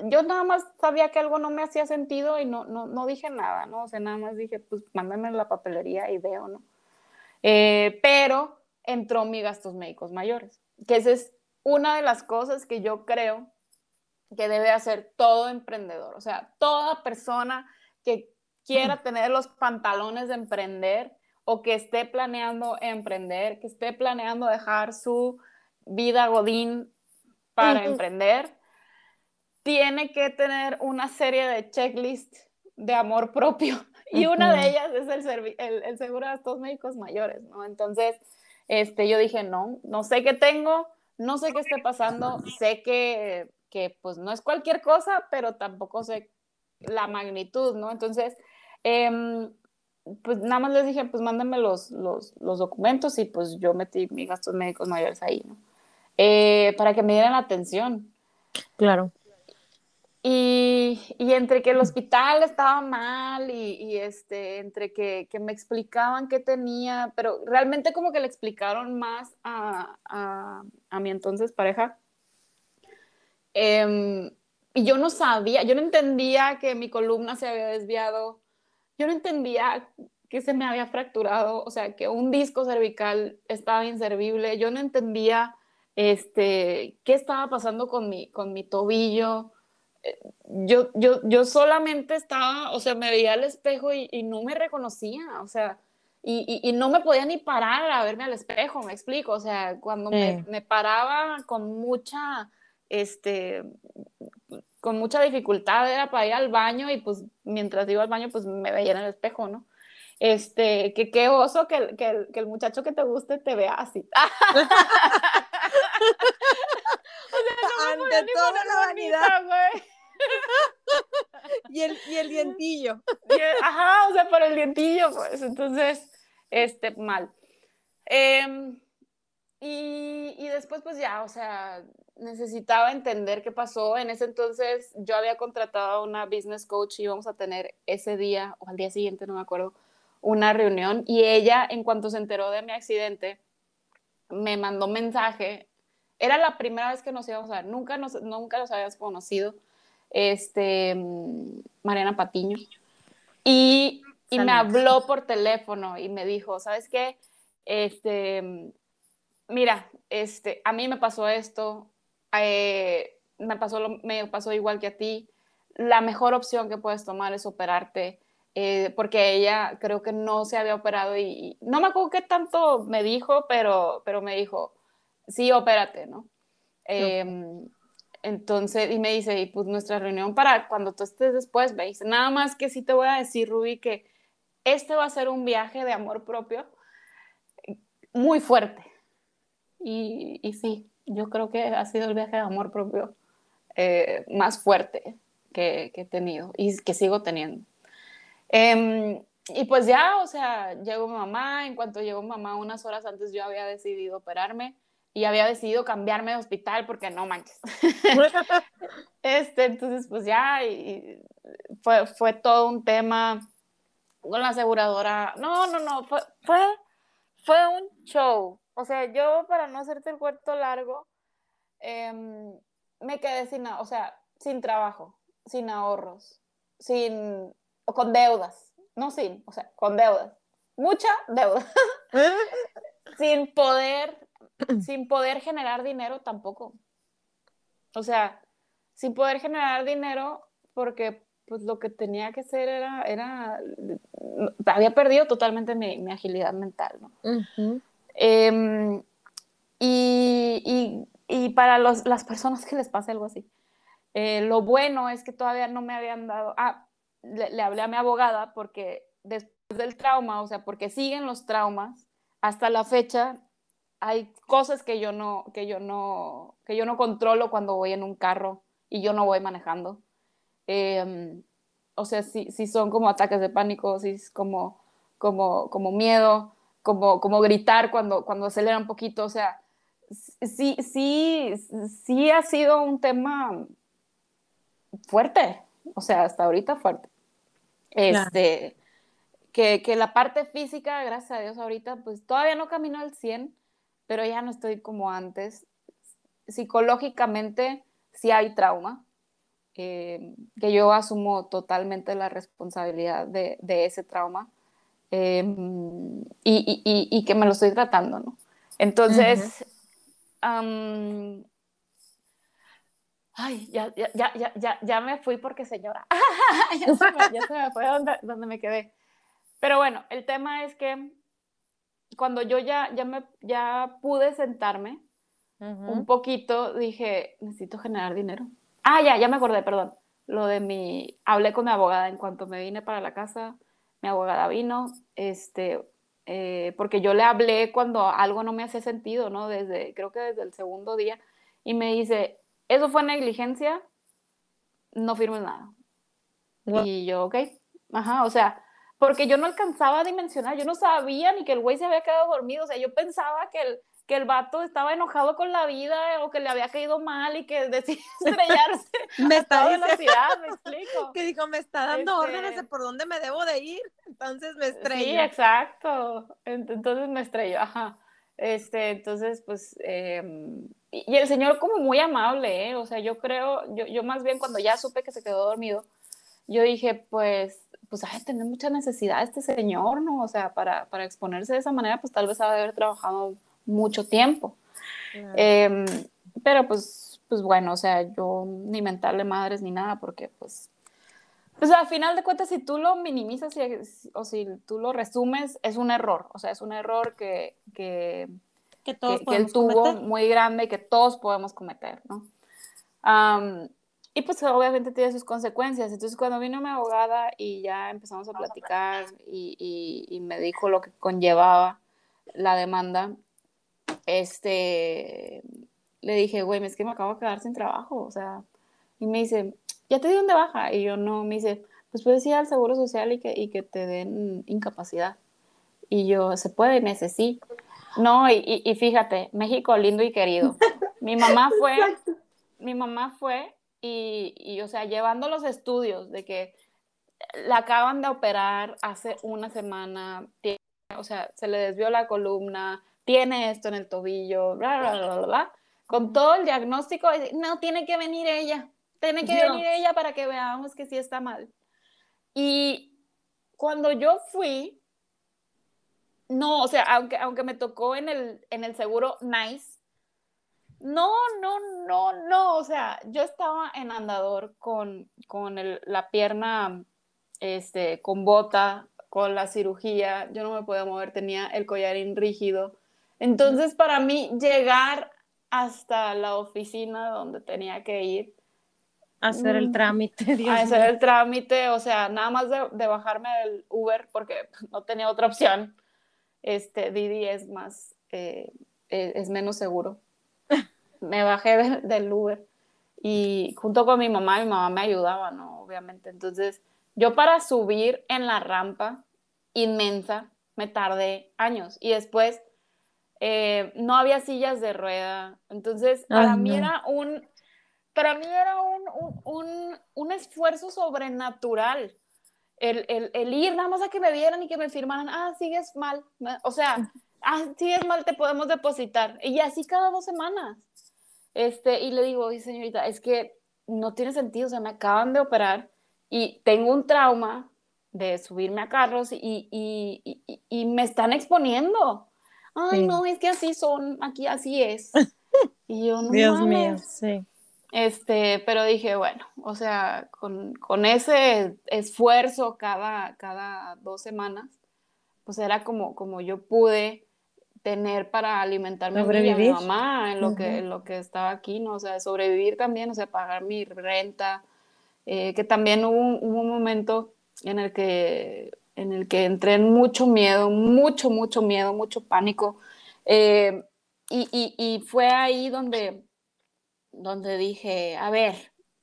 yo nada más sabía que algo no me hacía sentido y no, no, no dije nada, ¿no? O sea, nada más dije, pues mándame la papelería y veo, ¿no? Eh, pero entró mi gastos médicos mayores, que esa es una de las cosas que yo creo que debe hacer todo emprendedor, o sea, toda persona que quiera tener los pantalones de emprender o que esté planeando emprender, que esté planeando dejar su vida godín para emprender, tiene que tener una serie de checklists de amor propio. Y una de ellas es el, el, el, seguro de gastos médicos mayores, ¿no? Entonces, este, yo dije, no, no sé qué tengo, no sé qué esté pasando, sé que, que pues no es cualquier cosa, pero tampoco sé la magnitud, ¿no? Entonces, em, pues nada más les dije, pues mándenme los, los, los, documentos y pues yo metí mis gastos médicos mayores ahí, ¿no? Eh, para que me dieran atención. Claro. Y, y, entre que el hospital estaba mal y, y este, entre que, que, me explicaban qué tenía, pero realmente como que le explicaron más a, a, a mi entonces pareja. Eh, y yo no sabía, yo no entendía que mi columna se había desviado, yo no entendía que se me había fracturado, o sea, que un disco cervical estaba inservible, yo no entendía este, qué estaba pasando con mi, con mi tobillo yo, yo, yo solamente estaba, o sea, me veía al espejo y, y no me reconocía, o sea, y, y, no me podía ni parar a verme al espejo, me explico, o sea, cuando me, me, paraba con mucha, este, con mucha dificultad era para ir al baño y pues mientras iba al baño pues me veía en el espejo, ¿no? Este, que qué oso que, que, que el muchacho que te guste te vea así. o sea, no Ante toda la vanidad. y, el, y el dientillo. ajá, o sea, por el dientillo, pues. Entonces, este, mal. Em, y, y, después, pues ya, o sea, necesitaba entender qué pasó. En ese entonces yo había contratado a una business coach y íbamos a tener ese día o al día siguiente, no me acuerdo, una reunión. Y ella, en cuanto se enteró de mi accidente, me mandó mensaje. Era la primera vez que nos íbamos a ver, nunca nos, nunca los habías conocido este, Mariana Patiño, y, y me habló por teléfono y me dijo, ¿sabes qué? Este, mira, este, a mí me pasó esto, eh, me, pasó me pasó igual que a ti, la mejor opción que puedes tomar es operarte, eh, porque ella creo que no se había operado y, no me acuerdo qué tanto me dijo, pero, pero me dijo, sí, opérate, ¿no? Em, entonces, y me dice, y pues nuestra reunión para cuando tú estés después, me dice, nada más que sí te voy a decir, Ruby, que este va a ser un viaje de amor propio muy fuerte. Y, y sí, yo creo que ha sido el viaje de amor propio eh, más fuerte que, he tenido y que sigo teniendo. Eh, y pues ya, o sea, llegó mamá, en cuanto llegó mamá, unas horas antes yo había decidido operarme y había decidido cambiarme de hospital porque no manches. este, entonces, pues ya, y fue, fue todo un tema con la aseguradora. No, no, no, fue, fue, fue un show. O sea, yo, para no hacerte el cuarto largo, em, me quedé sin, o sea, sin trabajo, sin ahorros, sin, o con deudas, no sin, o sea, con deudas, mucha deuda, sin poder sin poder generar dinero tampoco. O sea, sin poder generar dinero porque pues lo que tenía que hacer era, era había perdido totalmente mi, agilidad mental, ¿no? Em, y, para las personas que les pase algo así, eh, lo bueno es que todavía no me habían dado, ah, le, le, hablé a mi abogada porque después del trauma, o sea, porque siguen los traumas, hasta la fecha hay cosas que yo no, que yo no, que yo no controlo cuando voy en un carro y yo no voy manejando. Em, o sea, si, si, son como ataques de pánico, si es como, como, como miedo, como, como gritar cuando, cuando acelera un poquito, o sea, sí, sí, sí ha sido un tema fuerte, o sea, hasta ahorita fuerte. Este, que, que, la parte física, gracias a Dios, ahorita, pues todavía no camino al 100, pero ya no estoy como antes. Psicológicamente sí hay trauma, eh, que yo asumo totalmente la responsabilidad de, de ese trauma em, y, y, y, que me lo estoy tratando, ¿no? Entonces, ay, ya, ya, ya, ya, ya me fui porque señora, ya, se me, ya se me fue donde, donde me quedé. Pero bueno, el tema es que cuando yo ya, ya, me, ya pude sentarme un poquito, dije, necesito generar dinero. Ah, ya, ya me acordé, perdón. Lo de mi, hablé con mi abogada en cuanto me vine para la casa, mi abogada vino, este, eh, porque yo le hablé cuando algo no me hace sentido, ¿no? Desde, creo que desde el segundo día, y me dice, eso fue negligencia, no firmes nada. Y yo, ok, ajá, o sea, porque yo no alcanzaba a dimensionar, yo no sabía ni que el güey se había quedado dormido, o sea, yo pensaba que el, que el vato estaba enojado con la vida o que le había caído mal y que decidió estrellarse me está a velocidad, me explico. Que dijo, me está dando este órdenes de por dónde me debo de ir, entonces me estrelló. Sí, exacto, entonces me estrelló, ajá. Este, entonces, pues, em, y el señor como muy amable, ¿eh? o sea, yo creo, yo, yo más bien cuando ya supe que se quedó dormido, yo dije, pues, pues, ay, tener mucha necesidad este señor, ¿no? O sea, para, para exponerse de esa manera, pues tal vez ha de haber trabajado mucho tiempo. Em, pero pues, pues bueno, o sea, yo ni mentarle madres ni nada, porque pues, pues al final de cuentas, si tú lo minimizas o si tú lo resumes, es un error, o sea, es un error que, que, que, todos que, él tuvo muy grande y que todos podemos cometer, ¿no? Y pues obviamente tiene sus consecuencias. Entonces cuando vino mi abogada y ya empezamos a platicar y, y, y me dijo lo que conllevaba la demanda, este, le dije, güey, es que me acabo de quedar sin trabajo, o sea, y me dice, ¿ya te di dónde baja? Y yo no, me dice, pues puedes ir al Seguro Social y que, y que te den incapacidad. Y yo, ¿se puede? necesito No, y, y, fíjate, México lindo y querido. Mi mamá fue, mi mamá fue y, y, o sea, llevando los estudios de que la acaban de operar hace una semana, o sea, se le desvió la columna, tiene esto en el tobillo, bla, bla, bla, bla, con todo el diagnóstico, no, tiene que venir ella, tiene que venir ella para que veamos que sí está mal. Y cuando yo fui, no, o sea, aunque, aunque me tocó en el, en el seguro nice, no, no, no, no, o sea, yo estaba en andador con, con la pierna este, con bota, con la cirugía, yo no me podía mover, tenía el collarín rígido, entonces, para mí, llegar hasta la oficina donde tenía que ir. Hacer el mm, trámite, Dios Hacer el trámite, o sea, nada más de, bajarme del Uber, porque no tenía otra opción. Este, Didi es más, eh, e, es, menos seguro. Me bajé del Uber y junto con mi mamá, mi mamá me ayudaba, ¿no? Obviamente. Entonces, yo para subir en la rampa inmensa, me tardé años. Y después eh, no había sillas de rueda. Entonces, para mí era un, para mí era un, esfuerzo sobrenatural. El, ir nada más a que me vieran y que me firmaran, ah, sigues mal. O sea, ah, sigues mal, te podemos depositar. Y así cada dos semanas. Este, y le digo, señorita, es que no tiene sentido, o sea, me acaban de operar y tengo un trauma de subirme a carros y, y me están exponiendo ay, no, es que así son, aquí así es. Y yo, no Dios mío, sí. Este, pero dije, bueno, o sea, con, con, ese esfuerzo cada, cada dos semanas, pues era como, como yo pude tener para alimentarme a mi mamá en lo, que, lo que estaba aquí, ¿no? O sea, sobrevivir también, o sea, pagar mi renta, eh, que también hubo, hubo, un momento en el que en el que entré en mucho miedo, mucho, mucho miedo, mucho pánico. Eh, y, y, y, fue ahí donde, donde dije, a ver,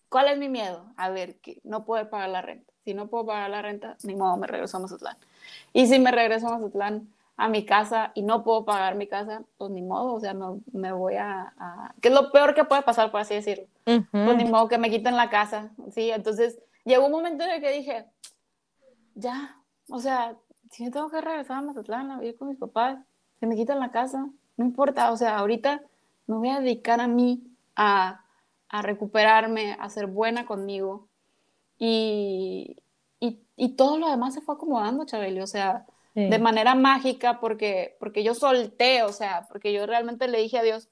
¿cuál es mi miedo? A ver, que no puedo pagar la renta. Si no puedo pagar la renta, ni modo, me regreso a Mazatlán. Y si me regreso a Mazatlán, a mi casa y no puedo pagar mi casa, pues ni modo, o sea, no me voy a, a... ¿Qué es lo peor que puede pasar, por así decirlo? Pues ni modo que me quiten la casa, ¿sí? Entonces, llegó un momento en el que dije, ya, o sea, si me tengo que regresar a Mazatlán a vivir con mis papás, se me quitan la casa, no importa, o sea, ahorita me voy a dedicar a mí, a, a recuperarme, a ser buena conmigo. Y, y, y, todo lo demás se fue acomodando, Chabeli, o sea, sí. de manera mágica, porque, porque yo solté, o sea, porque yo realmente le dije a Dios,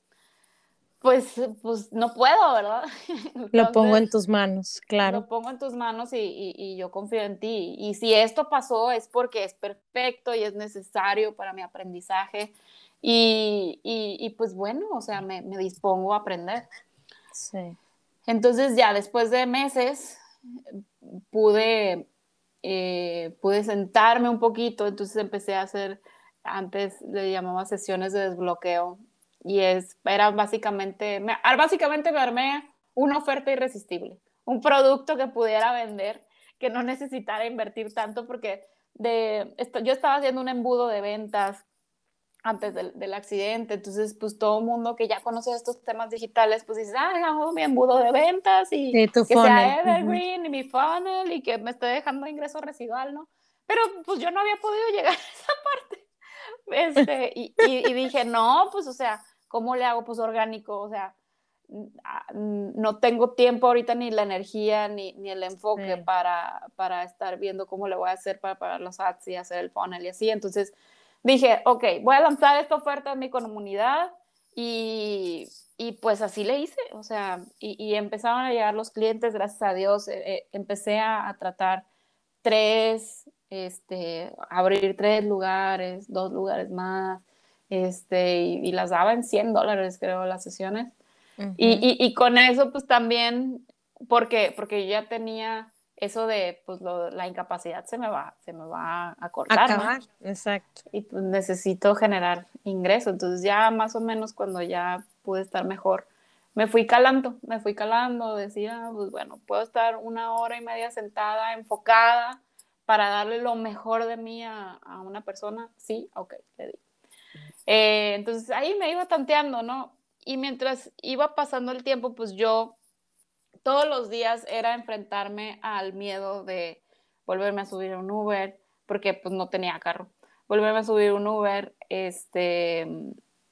pues, pues no puedo, ¿verdad? Entonces, lo pongo en tus manos, claro. Lo pongo en tus manos y, y, y, yo confío en ti. Y si esto pasó es porque es perfecto y es necesario para mi aprendizaje. Y, y pues bueno, o sea, me, me, dispongo a aprender. Sí. Entonces ya después de meses pude, eh, pude sentarme un poquito, entonces empecé a hacer, antes le llamaba sesiones de desbloqueo y es, era básicamente, me, básicamente me armé una oferta irresistible, un producto que pudiera vender, que no necesitara invertir tanto porque de, esto, yo estaba haciendo un embudo de ventas antes del, del, accidente, entonces pues todo el mundo que ya conoce estos temas digitales, pues dice, ah, hago mi embudo de ventas y sí, que funnel. sea evergreen uh -huh. y mi funnel y que me esté dejando ingreso residual, ¿no? Pero pues yo no había podido llegar a esa parte. Este, y, y, y, dije, no, pues o sea, ¿cómo le hago? Pues orgánico, o sea, no tengo tiempo ahorita ni la energía ni, ni el enfoque sí. para, para estar viendo cómo le voy a hacer para pagar los ads y hacer el funnel y así, entonces dije, ok, voy a lanzar esta oferta en mi comunidad y, y pues así le hice, o sea, y, y, empezaron a llegar los clientes, gracias a Dios, eh, eh, empecé a, a, tratar tres, este, abrir tres lugares, dos lugares más, este, y, y las daba en 100 dólares, creo, las sesiones. Uh -huh. y, y, con eso, pues también, porque, porque ya tenía eso de pues lo, la incapacidad se me va se me va a cortar Acabar, ¿no? exacto. Y pues necesito generar ingreso. Entonces ya más o menos cuando ya pude estar mejor me fui calando me fui calando decía pues bueno puedo estar una hora y media sentada enfocada para darle lo mejor de mí a, a una persona sí ok le di. Eh, entonces ahí me iba tanteando no y mientras iba pasando el tiempo pues yo todos los días era enfrentarme al miedo de volverme a subir a un Uber, porque pues no tenía carro, volverme a subir un Uber, este,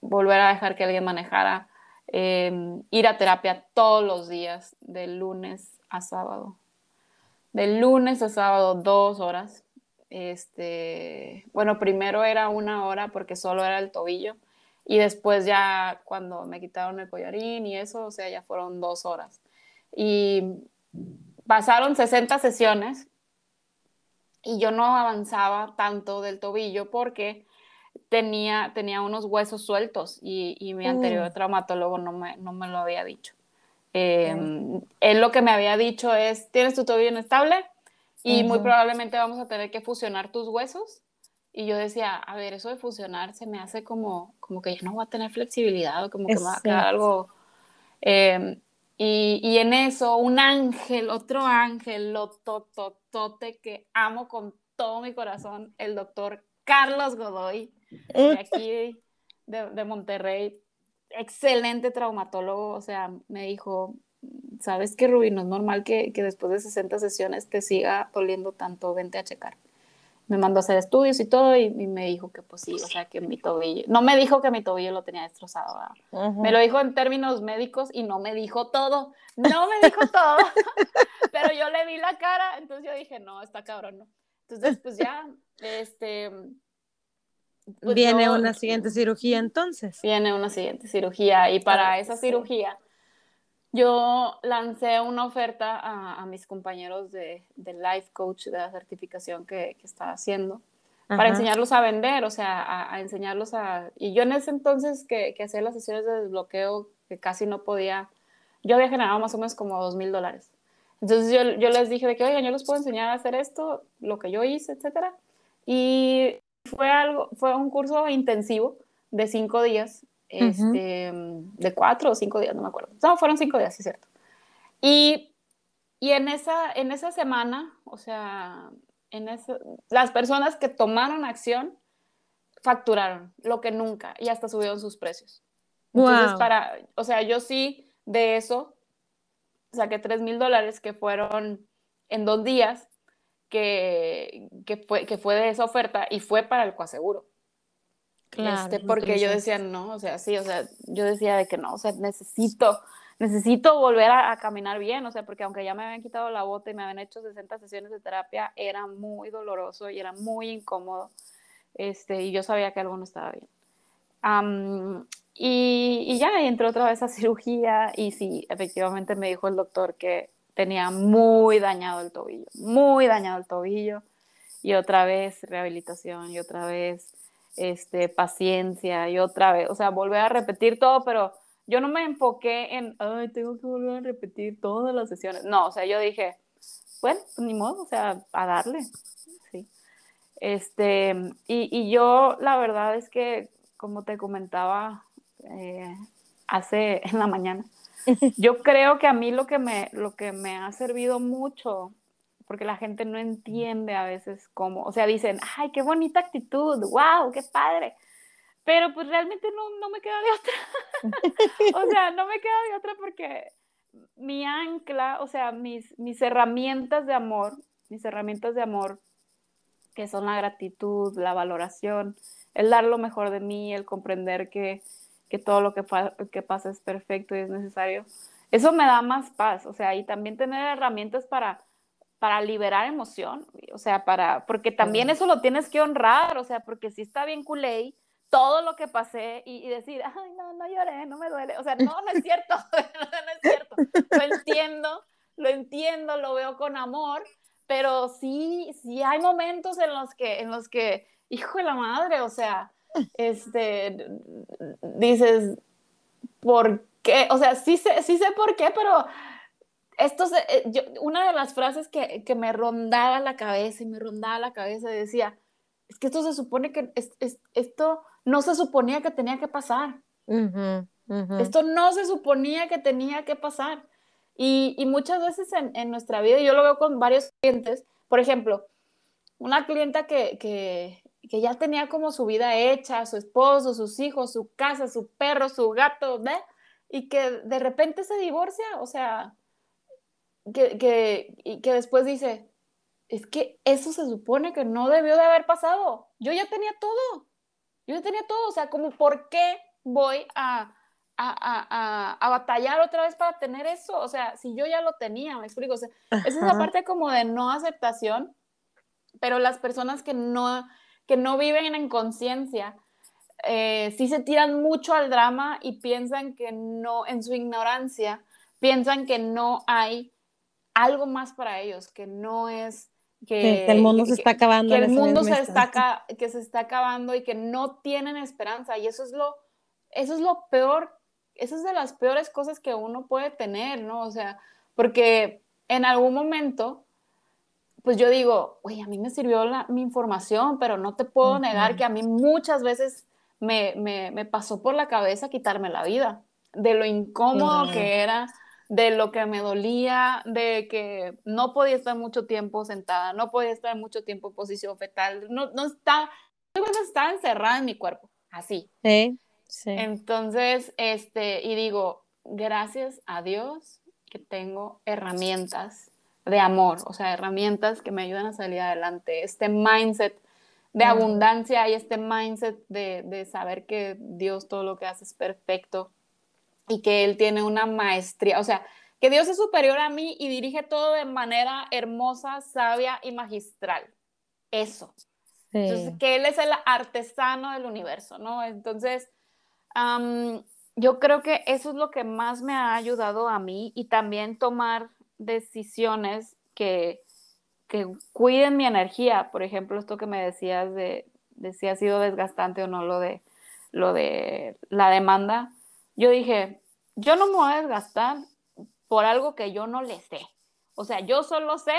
volver a dejar que alguien manejara, eh, ir a terapia todos los días, de lunes a sábado. De lunes a sábado, dos horas. Este, bueno, primero era una hora porque solo era el tobillo y después ya cuando me quitaron el collarín y eso, o sea, ya fueron dos horas y pasaron 60 sesiones y yo no avanzaba tanto del tobillo porque tenía, tenía unos huesos sueltos y, y mi anterior mm. traumatólogo no me, no me, lo había dicho. Eh, mm. Él lo que me había dicho es, tienes tu tobillo inestable y uh -huh. muy probablemente vamos a tener que fusionar tus huesos. Y yo decía, a ver, eso de fusionar se me hace como, como que ya no voy a tener flexibilidad o como que me va a quedar algo... Eh, y, y, en eso, un ángel, otro ángel, lo tototote que amo con todo mi corazón, el doctor Carlos Godoy, de aquí de, de Monterrey, excelente traumatólogo, o sea, me dijo, sabes que Rubí, no es normal que, que, después de 60 sesiones te siga doliendo tanto, vente a checar me mandó a hacer estudios y todo y, y, me dijo que pues sí, o sea, que mi tobillo, no me dijo que mi tobillo lo tenía destrozado, uh -huh. me lo dijo en términos médicos y no me dijo todo, no me dijo todo, pero yo le vi la cara, entonces yo dije, no, está cabrón, ¿no? Entonces, pues ya, este... Pues viene yo, una siguiente cirugía entonces. Viene una siguiente cirugía y para esa cirugía yo lancé una oferta a, a mis compañeros de, de, Life Coach de la certificación que, que estaba haciendo Ajá. para enseñarlos a vender, o sea, a, a, enseñarlos a... Y yo en ese entonces que, que hacía las sesiones de desbloqueo, que casi no podía, yo había generado más o menos como dos mil dólares. Entonces yo, yo, les dije de que, oigan, yo les puedo enseñar a hacer esto, lo que yo hice, etcétera. Y fue algo, fue un curso intensivo de cinco días, este, de cuatro o cinco días, no me acuerdo. No, fueron cinco días, sí, cierto. Y, y en, esa, en esa semana, o sea, en eso, las personas que tomaron acción facturaron lo que nunca y hasta subieron sus precios. Entonces, para, o sea, yo sí de eso saqué tres mil dólares que fueron en dos días que, que, fue, que fue de esa oferta y fue para el coaseguro. Claro, este, porque yo decía, no, o sea, sí, o sea, yo decía de que no, o sea, necesito, necesito volver a, caminar bien, o sea, porque aunque ya me habían quitado la bota y me habían hecho 60 sesiones de terapia, era muy doloroso y era muy incómodo, este, y yo sabía que algo no estaba bien. y, y, ya entré otra vez a cirugía y sí, efectivamente me dijo el doctor que tenía muy dañado el tobillo, muy dañado el tobillo, y otra vez rehabilitación, y otra vez este, paciencia, y otra vez, o sea, volver a repetir todo, pero yo no me enfoqué en, ay, tengo que volver a repetir todas las sesiones. No, o sea, yo dije, bueno, pues ni modo, o sea, a darle, sí. Este, y, y yo, la verdad es que, como te comentaba eh, hace en la mañana, yo creo que a mí lo que, me, lo que me ha servido mucho, porque la gente no entiende a veces cómo, o sea, dicen, ay, qué bonita actitud, wow, qué padre, pero pues realmente no, no me queda de otra. o sea, no me queda de otra porque mi ancla, o sea, mis, mis herramientas de amor, mis herramientas de amor, que son la gratitud, la valoración, el dar lo mejor de mí, el comprender que que todo lo que, que pasa es perfecto y es necesario, eso me da más paz, o sea, y también tener herramientas para, para liberar emoción, o sea, para, porque también eso lo tienes que honrar, o sea, porque si está bien culé, todo lo que pasé y, decir, ay, no, no lloré, no me duele, o sea, no, no es cierto, no es cierto, lo entiendo, lo entiendo, lo veo con amor, pero sí, sí hay momentos en los que, en los que, hijo de la madre, o sea, este, dices, ¿por qué? O sea, sí sé, sí sé por qué, pero esto eh, una de las frases que, que, me rondaba la cabeza y me rondaba la cabeza decía, es que esto se supone que, es, esto no se suponía que tenía que pasar. Esto no se suponía que tenía que pasar. Y, y muchas veces en, en, nuestra vida, yo lo veo con varios clientes, por ejemplo, una clienta que, que, que ya tenía como su vida hecha, su esposo, sus hijos, su casa, su perro, su gato, ¿ve? Y que de repente se divorcia, o sea, que, que, y que después dice, es que eso se supone que no debió de haber pasado. Yo ya tenía todo. Yo ya tenía todo. O sea, como, ¿por qué voy a, a, a, a, batallar otra vez para tener eso? O sea, si yo ya lo tenía, me explico. O sea, esa es la parte como de no aceptación, pero las personas que no, que no viven en conciencia, eh, sí se tiran mucho al drama y piensan que no, en su ignorancia, piensan que no hay algo más para ellos, que no es que, el mundo se está acabando. Que el mundo se está, que se está acabando y que no tienen esperanza. Y eso es lo, eso es lo peor, eso es de las peores cosas que uno puede tener, ¿no? O sea, porque en algún momento pues yo digo, oye, a mí me sirvió mi información, pero no te puedo negar que a mí muchas veces me, me, pasó por la cabeza quitarme la vida, de lo incómodo que era, de lo que me dolía, de que no podía estar mucho tiempo sentada, no podía estar mucho tiempo en posición fetal, no, no está, estaba encerrada en mi cuerpo, así. Sí, sí. Entonces, este, y digo, gracias a Dios que tengo herramientas de amor, o sea, herramientas que me ayudan a salir adelante, este mindset de abundancia y este mindset de, saber que Dios todo lo que hace es perfecto y que Él tiene una maestría, o sea, que Dios es superior a mí y dirige todo de manera hermosa, sabia y magistral. Eso. Entonces, que Él es el artesano del universo, ¿no? Entonces, yo creo que eso es lo que más me ha ayudado a mí y también tomar decisiones que, que cuiden mi energía. Por ejemplo, esto que me decías de, si ha sido desgastante o no lo de, lo de la demanda. Yo dije, yo no me voy a desgastar por algo que yo no le sé. O sea, yo solo sé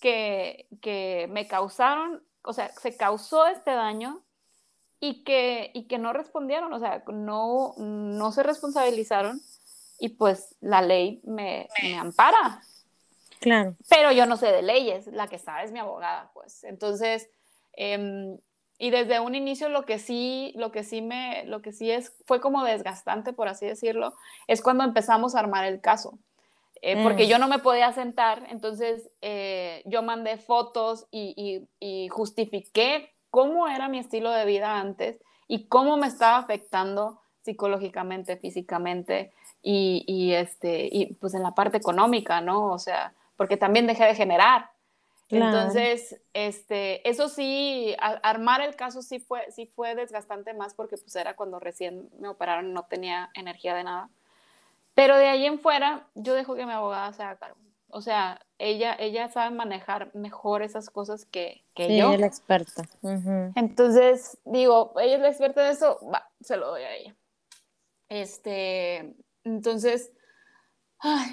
que, que me causaron o sea, se causó este daño y que, y que no respondieron, o sea, no, no se responsabilizaron y pues la ley me, me ampara. Claro. Pero yo no sé de leyes, la que sabe es mi abogada, pues. Entonces, em, y desde un inicio lo que sí, lo que sí me, lo que sí es, fue como desgastante, por así decirlo, es cuando empezamos a armar el caso. Eh, porque mm. yo no me podía sentar, entonces eh, yo mandé fotos y, y, justifiqué cómo era mi estilo de vida antes y cómo me estaba afectando psicológicamente, físicamente y, y, este, y pues en la parte económica, ¿no? O sea, porque también dejé de generar. Entonces, este, eso sí, armar el caso sí fue, sí fue desgastante más porque pues era cuando recién me operaron, no tenía energía de nada. Pero de ahí en fuera, yo dejo que mi abogada se haga cargo. O sea, ella, ella sabe manejar mejor esas cosas que, que sí, yo. Ella es la experta. Entonces, digo, ella es la experta de eso, va, se lo doy a ella. Este, entonces,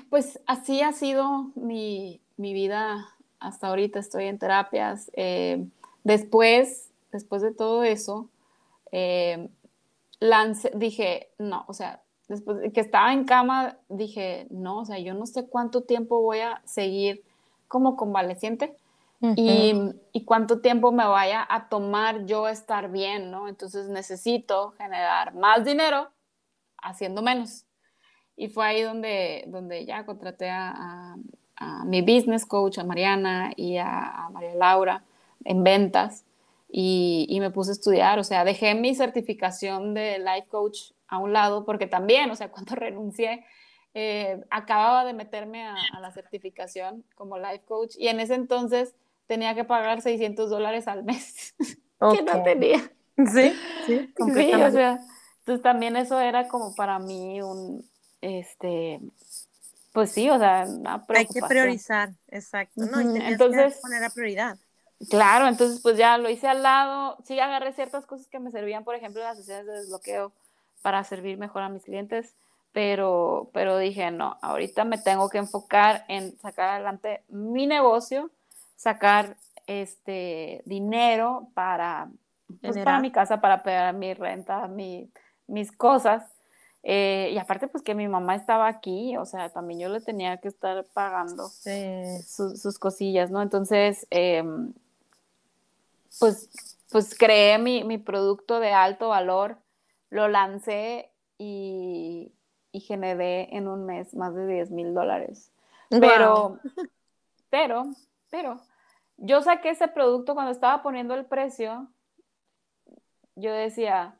pues así ha sido mi, mi vida hasta ahorita estoy en terapias. Eh, después, después de todo eso, eh, dije, no, o sea, después de que estaba en cama, dije, no, o sea, yo no sé cuánto tiempo voy a seguir como convaleciente y, y, cuánto tiempo me vaya a tomar yo estar bien, ¿no? Entonces necesito generar más dinero haciendo menos. Y fue ahí donde, donde ya contraté a, a mi business coach, a Mariana y a, María Laura en ventas y, y, me puse a estudiar, o sea, dejé mi certificación de life coach a un lado porque también, o sea, cuando renuncié, eh, acababa de meterme a, la certificación como life coach y en ese entonces tenía que pagar 600 dólares al mes, que no tenía. Sí, sí, sí, o sea, entonces también eso era como para mí un, este, pues sí, o sea, Hay que priorizar, exacto, ¿no? Y entonces, que poner a prioridad. Claro, entonces pues ya lo hice al lado, sí agarré ciertas cosas que me servían, por ejemplo, las sesiones de desbloqueo para servir mejor a mis clientes, pero, pero dije, no, ahorita me tengo que enfocar en sacar adelante mi negocio, sacar este dinero para, pues, para mi casa, para pagar mi renta, mi, mis cosas. Eh, y aparte, pues que mi mamá estaba aquí, o sea, también yo le tenía que estar pagando sus, cosillas, ¿no? Entonces, em, pues, pues creé mi, mi, producto de alto valor, lo lancé y, y, generé en un mes más de 10 mil dólares. Pero, pero, pero, yo saqué ese producto cuando estaba poniendo el precio, yo decía,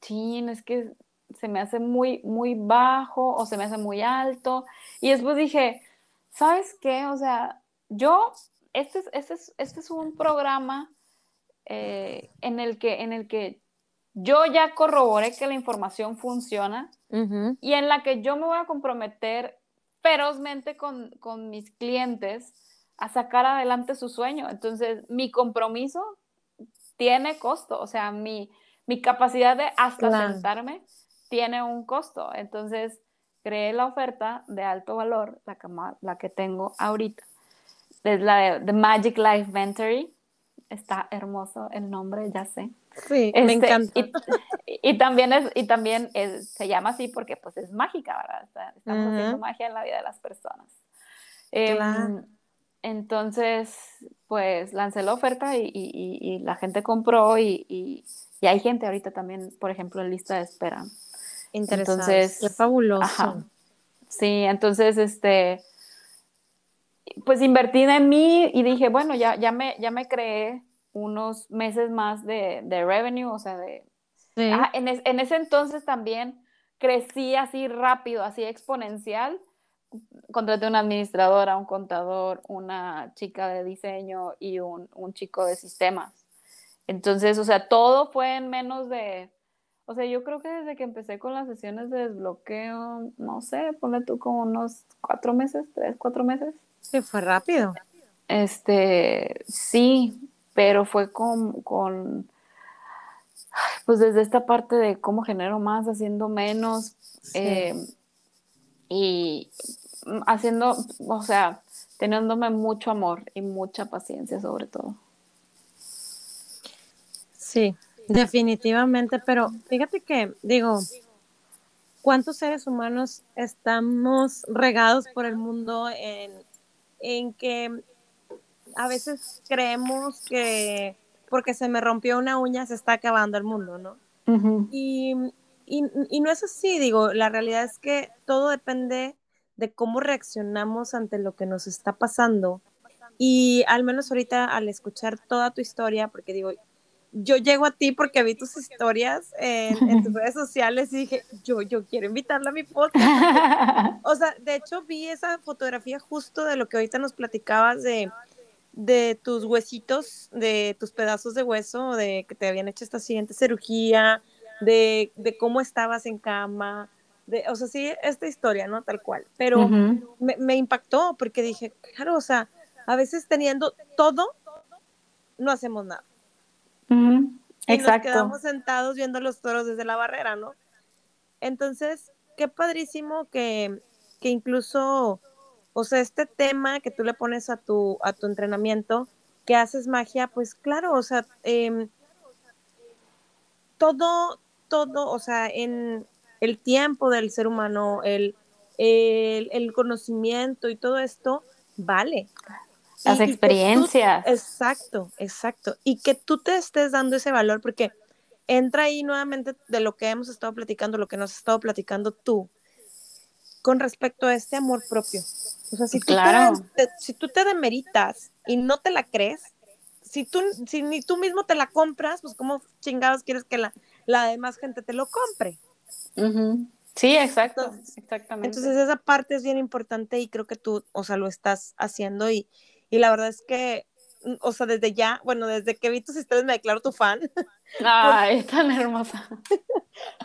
chin, es que se me hace muy, muy bajo o se me hace muy alto. Y después dije, ¿sabes qué? O sea, yo, este es, este es, este es un programa eh, en, el que, en el que yo ya corroboré que la información funciona y en la que yo me voy a comprometer ferozmente con, con mis clientes a sacar adelante su sueño. Entonces, mi compromiso tiene costo, o sea, mi, mi capacidad de hasta sentarme tiene un costo. Entonces, creé la oferta de alto valor, la que, la que tengo ahorita. Es la de The Magic Life Ventory. Está hermoso el nombre, ya sé. Sí, me este, encanta. Y, también, es, y también se llama así porque pues es mágica, ¿verdad? estamos haciendo magia en la vida de las personas. Em, entonces, pues lancé la oferta y, y la gente compró y, y hay gente ahorita también, por ejemplo, en lista de espera. Entonces, qué fabuloso. Sí, entonces, este, pues invertí en mí y dije, bueno, ya, ya, me, ya me creé unos meses más de, de revenue, o sea, de... en, en, ese entonces también crecí así rápido, así exponencial. Contraté una administradora, un contador, una chica de diseño y un, un chico de sistemas. Entonces, o sea, todo fue en menos de, o sea, yo creo que desde que empecé con las sesiones de desbloqueo, no sé, ponle tú como unos cuatro meses, tres, cuatro meses. Sí, fue rápido. Este, sí, pero fue con, con pues desde esta parte de cómo genero más, haciendo menos, eh, y haciendo, o sea, teniéndome mucho amor y mucha paciencia sobre todo. Sí, definitivamente, pero fíjate que, digo, ¿cuántos seres humanos estamos regados por el mundo en, en que a veces creemos que porque se me rompió una uña se está acabando el mundo, ¿no? y, y, y, no es así, digo, la realidad es que todo depende de cómo reaccionamos ante lo que nos está pasando. Y al menos ahorita al escuchar toda tu historia, porque digo, yo llego a ti porque vi tus historias en, en tus redes sociales y dije, yo, yo quiero invitarla a mi podcast. o sea, de hecho vi esa fotografía justo de lo que ahorita nos platicabas de de tus huesitos, de tus pedazos de hueso, de que te habían hecho esta siguiente cirugía, de, de cómo estabas en cama, de, o sea, sí, esta historia, ¿no? Tal cual. Pero me, me, impactó porque dije, claro, o sea, a veces teniendo todo, no hacemos nada. Y Exacto. nos quedamos sentados viendo los toros desde la barrera, ¿no? Entonces, qué padrísimo que, que incluso o sea, este tema que tú le pones a tu, a tu entrenamiento, que haces magia, pues claro, o sea, eh, todo, todo, o sea, en el tiempo del ser humano, el, el, el conocimiento y todo esto, vale. Las y, experiencias. Y tú, exacto, exacto. Y que tú te estés dando ese valor, porque entra ahí nuevamente de lo que hemos estado platicando, lo que nos has estado platicando tú, con respecto a este amor propio. O sea, si, claro. tú te, si tú te demeritas y no te la crees, si tú si ni tú mismo te la compras, pues cómo chingados quieres que la, la demás gente te lo compre. Sí, exacto, entonces, exactamente. Entonces esa parte es bien importante y creo que tú, o sea, lo estás haciendo y, y la verdad es que Mm, o sea, desde ya, bueno, desde que vi tus historias me declaro tu fan. Ay, tan hermosa.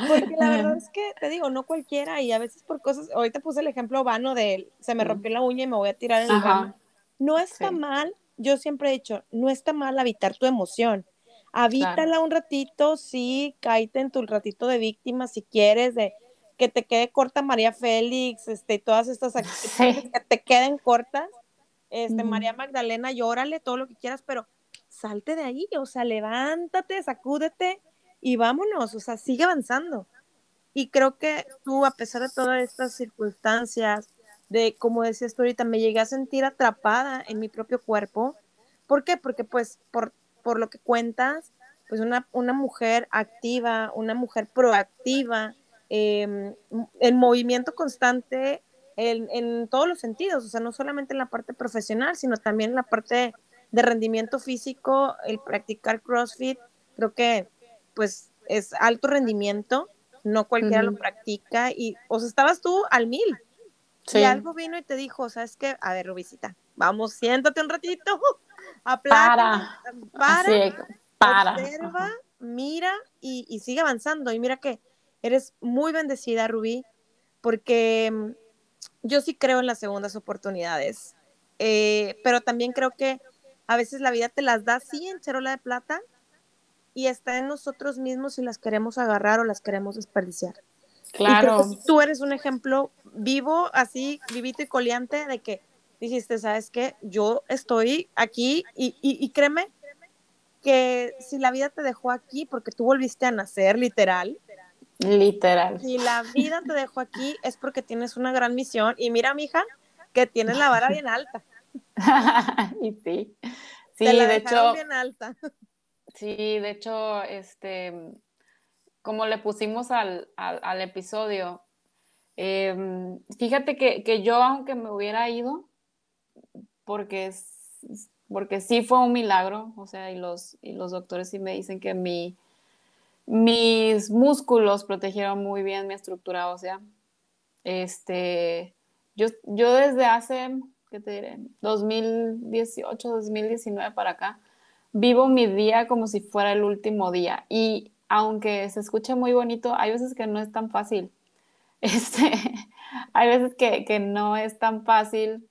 Porque la verdad es que, te digo, no cualquiera y a veces por cosas, ahorita puse el ejemplo vano de se me rompió la uña y me voy a tirar en el baño. No está sí. mal, yo siempre he dicho, no está mal habitar tu emoción. Habítala claro. un ratito, sí, cállate en tu ratito de víctima si quieres, de que te quede corta María Félix, este, todas estas actividades sí. que te queden cortas, este, mm. María Magdalena, llórale, todo lo que quieras, pero salte de ahí, o sea, levántate, sacúdete y vámonos, o sea, sigue avanzando. Y creo que tú, a pesar de todas estas circunstancias, de como decías tú ahorita, me llegué a sentir atrapada en mi propio cuerpo. ¿Por qué? Porque pues por, por lo que cuentas, pues una, una mujer activa, una mujer proactiva, eh, en movimiento constante en, en, todos los sentidos, o sea, no solamente en la parte profesional, sino también en la parte de rendimiento físico, el practicar CrossFit, creo que pues es alto rendimiento, no cualquiera uh -huh. lo practica y, o sea, estabas tú al mil. Sí. Y algo vino y te dijo, ¿sabes qué? A ver, Rubicita, vamos, siéntate un ratito, aplata, para, para, para, observa, mira y, y sigue avanzando. Y mira que eres muy bendecida, Rubí, porque yo sí creo en las segundas oportunidades, eh, pero también creo que a veces la vida te las da así en charola de plata y está en nosotros mismos si las queremos agarrar o las queremos desperdiciar. Claro. Y tú eres un ejemplo vivo, así, vivito y coleante de que dijiste, ¿sabes qué? Yo estoy aquí y, y, y créeme que si la vida te dejó aquí porque tú volviste a nacer, literal, Literal. Si la vida te dejó aquí es porque tienes una gran misión. Y mira, mija, que tienes la vara bien alta. y sí. Sí, te la de hecho. Bien alta. Sí, de hecho, este, como le pusimos al, al, al episodio, eh, fíjate que, que, yo, aunque me hubiera ido, porque, porque sí fue un milagro, o sea, y los, y los doctores sí me dicen que mi mis músculos protegieron muy bien mi estructura ósea. Este, yo, yo desde hace, ¿qué te diré? 2018, 2019 para acá, vivo mi día como si fuera el último día. Y aunque se escuche muy bonito, hay veces que no es tan fácil. Este, hay veces que, que no es tan fácil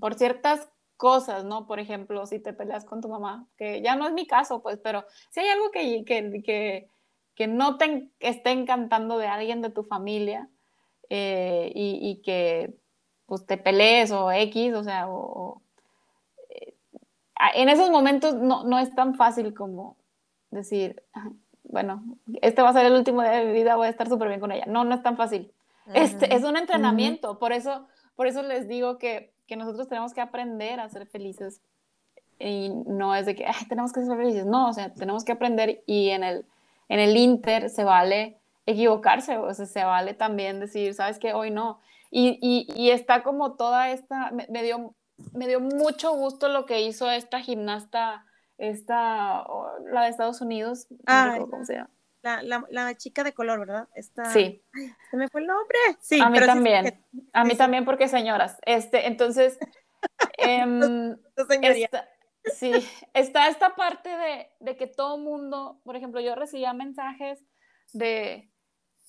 por ciertas cosas, ¿no? Por ejemplo, si te peleas con tu mamá, que ya no es mi caso, pues, pero si hay algo que, que, que, que no te esté encantando de alguien de tu familia eh, y, y, que pues te pelees o X, o sea, o, o, eh, en esos momentos no, no, es tan fácil como, decir, bueno, este va a ser el último día de mi vida, voy a estar súper bien con ella. No, no es tan fácil. Este es un entrenamiento, por eso, por eso les digo que, que, nosotros tenemos que aprender a ser felices y no es de que tenemos que ser felices, no, o sea, tenemos que aprender y en el, en el Inter se vale equivocarse, o sea, se vale también decir, sabes que hoy no. Y, y, y, está como toda esta, me, me, dio, me dio mucho gusto lo que hizo esta gimnasta, esta, la de Estados Unidos, no ah, cómo se llama. La, la, la, chica de color, ¿verdad? Esta... Sí. se me fue el nombre. Sí, a mí también. A mí también porque señoras. Este, entonces, eh, esta, sí, está esta parte de, de que todo mundo, por ejemplo, yo recibía mensajes de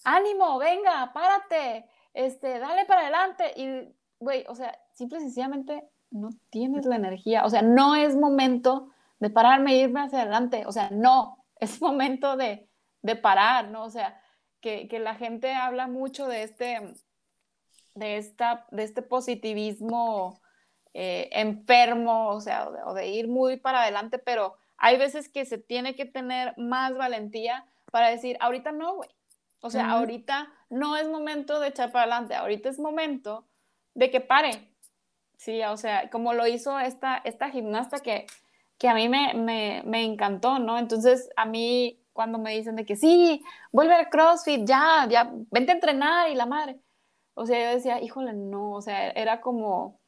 ánimo, venga, párate, este, dale para adelante. Y, güey, o sea, simple y sencillamente no tienes la energía. O sea, no es momento de pararme e irme hacia adelante. O sea, no, es momento de, de parar, ¿no? O sea, que, que, la gente habla mucho de este, de esta, de este positivismo eh, enfermo, o sea, o de, ir muy para adelante, pero hay veces que se tiene que tener más valentía para decir, ahorita no, güey. O sea, ahorita no es momento de echar para adelante, ahorita es momento de que pare. Sí, o sea, como lo hizo esta, esta gimnasta que que a mí me, me, me, encantó, ¿no? Entonces, a mí cuando me dicen de que sí, vuelve al CrossFit, ya, ya, vente a entrenar y la madre. O sea, yo decía, híjole, no, o sea, era como,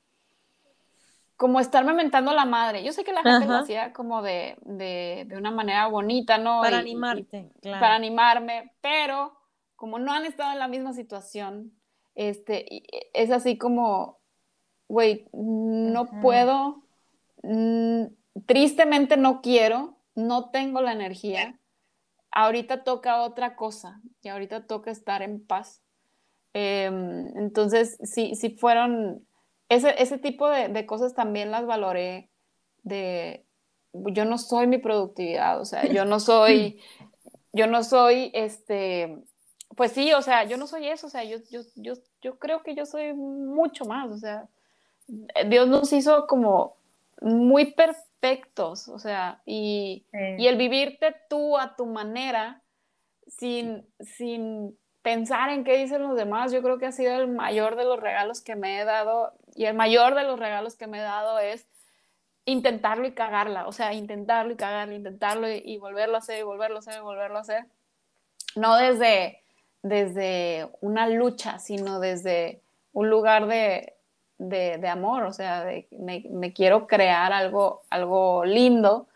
como estarme mentando la madre. Yo sé que la gente lo hacía como de, de, de, una manera bonita, ¿no? Para animarte, claro. Para animarme, pero como no han estado en la misma situación, este, es así como, güey, no puedo, tristemente no quiero, no tengo la energía. Ahorita toca otra cosa y ahorita toca estar en paz. Em, entonces, sí, sí fueron, ese, ese tipo de, de, cosas también las valoré de, yo no soy mi productividad, o sea, yo no soy, yo no soy, este, pues sí, o sea, yo no soy eso, o sea, yo, yo, yo, yo creo que yo soy mucho más, o sea, Dios nos hizo como muy perfectos o sea, y, y, el vivirte tú a tu manera, sin, sin pensar en qué dicen los demás, yo creo que ha sido el mayor de los regalos que me he dado, y el mayor de los regalos que me he dado es intentarlo y cagarla, o sea, intentarlo y cagarlo, intentarlo y, volverlo a hacer, y volverlo a hacer, y volverlo a hacer. No desde, desde una lucha, sino desde un lugar de, de, amor, o sea, de, me, quiero crear algo, algo lindo,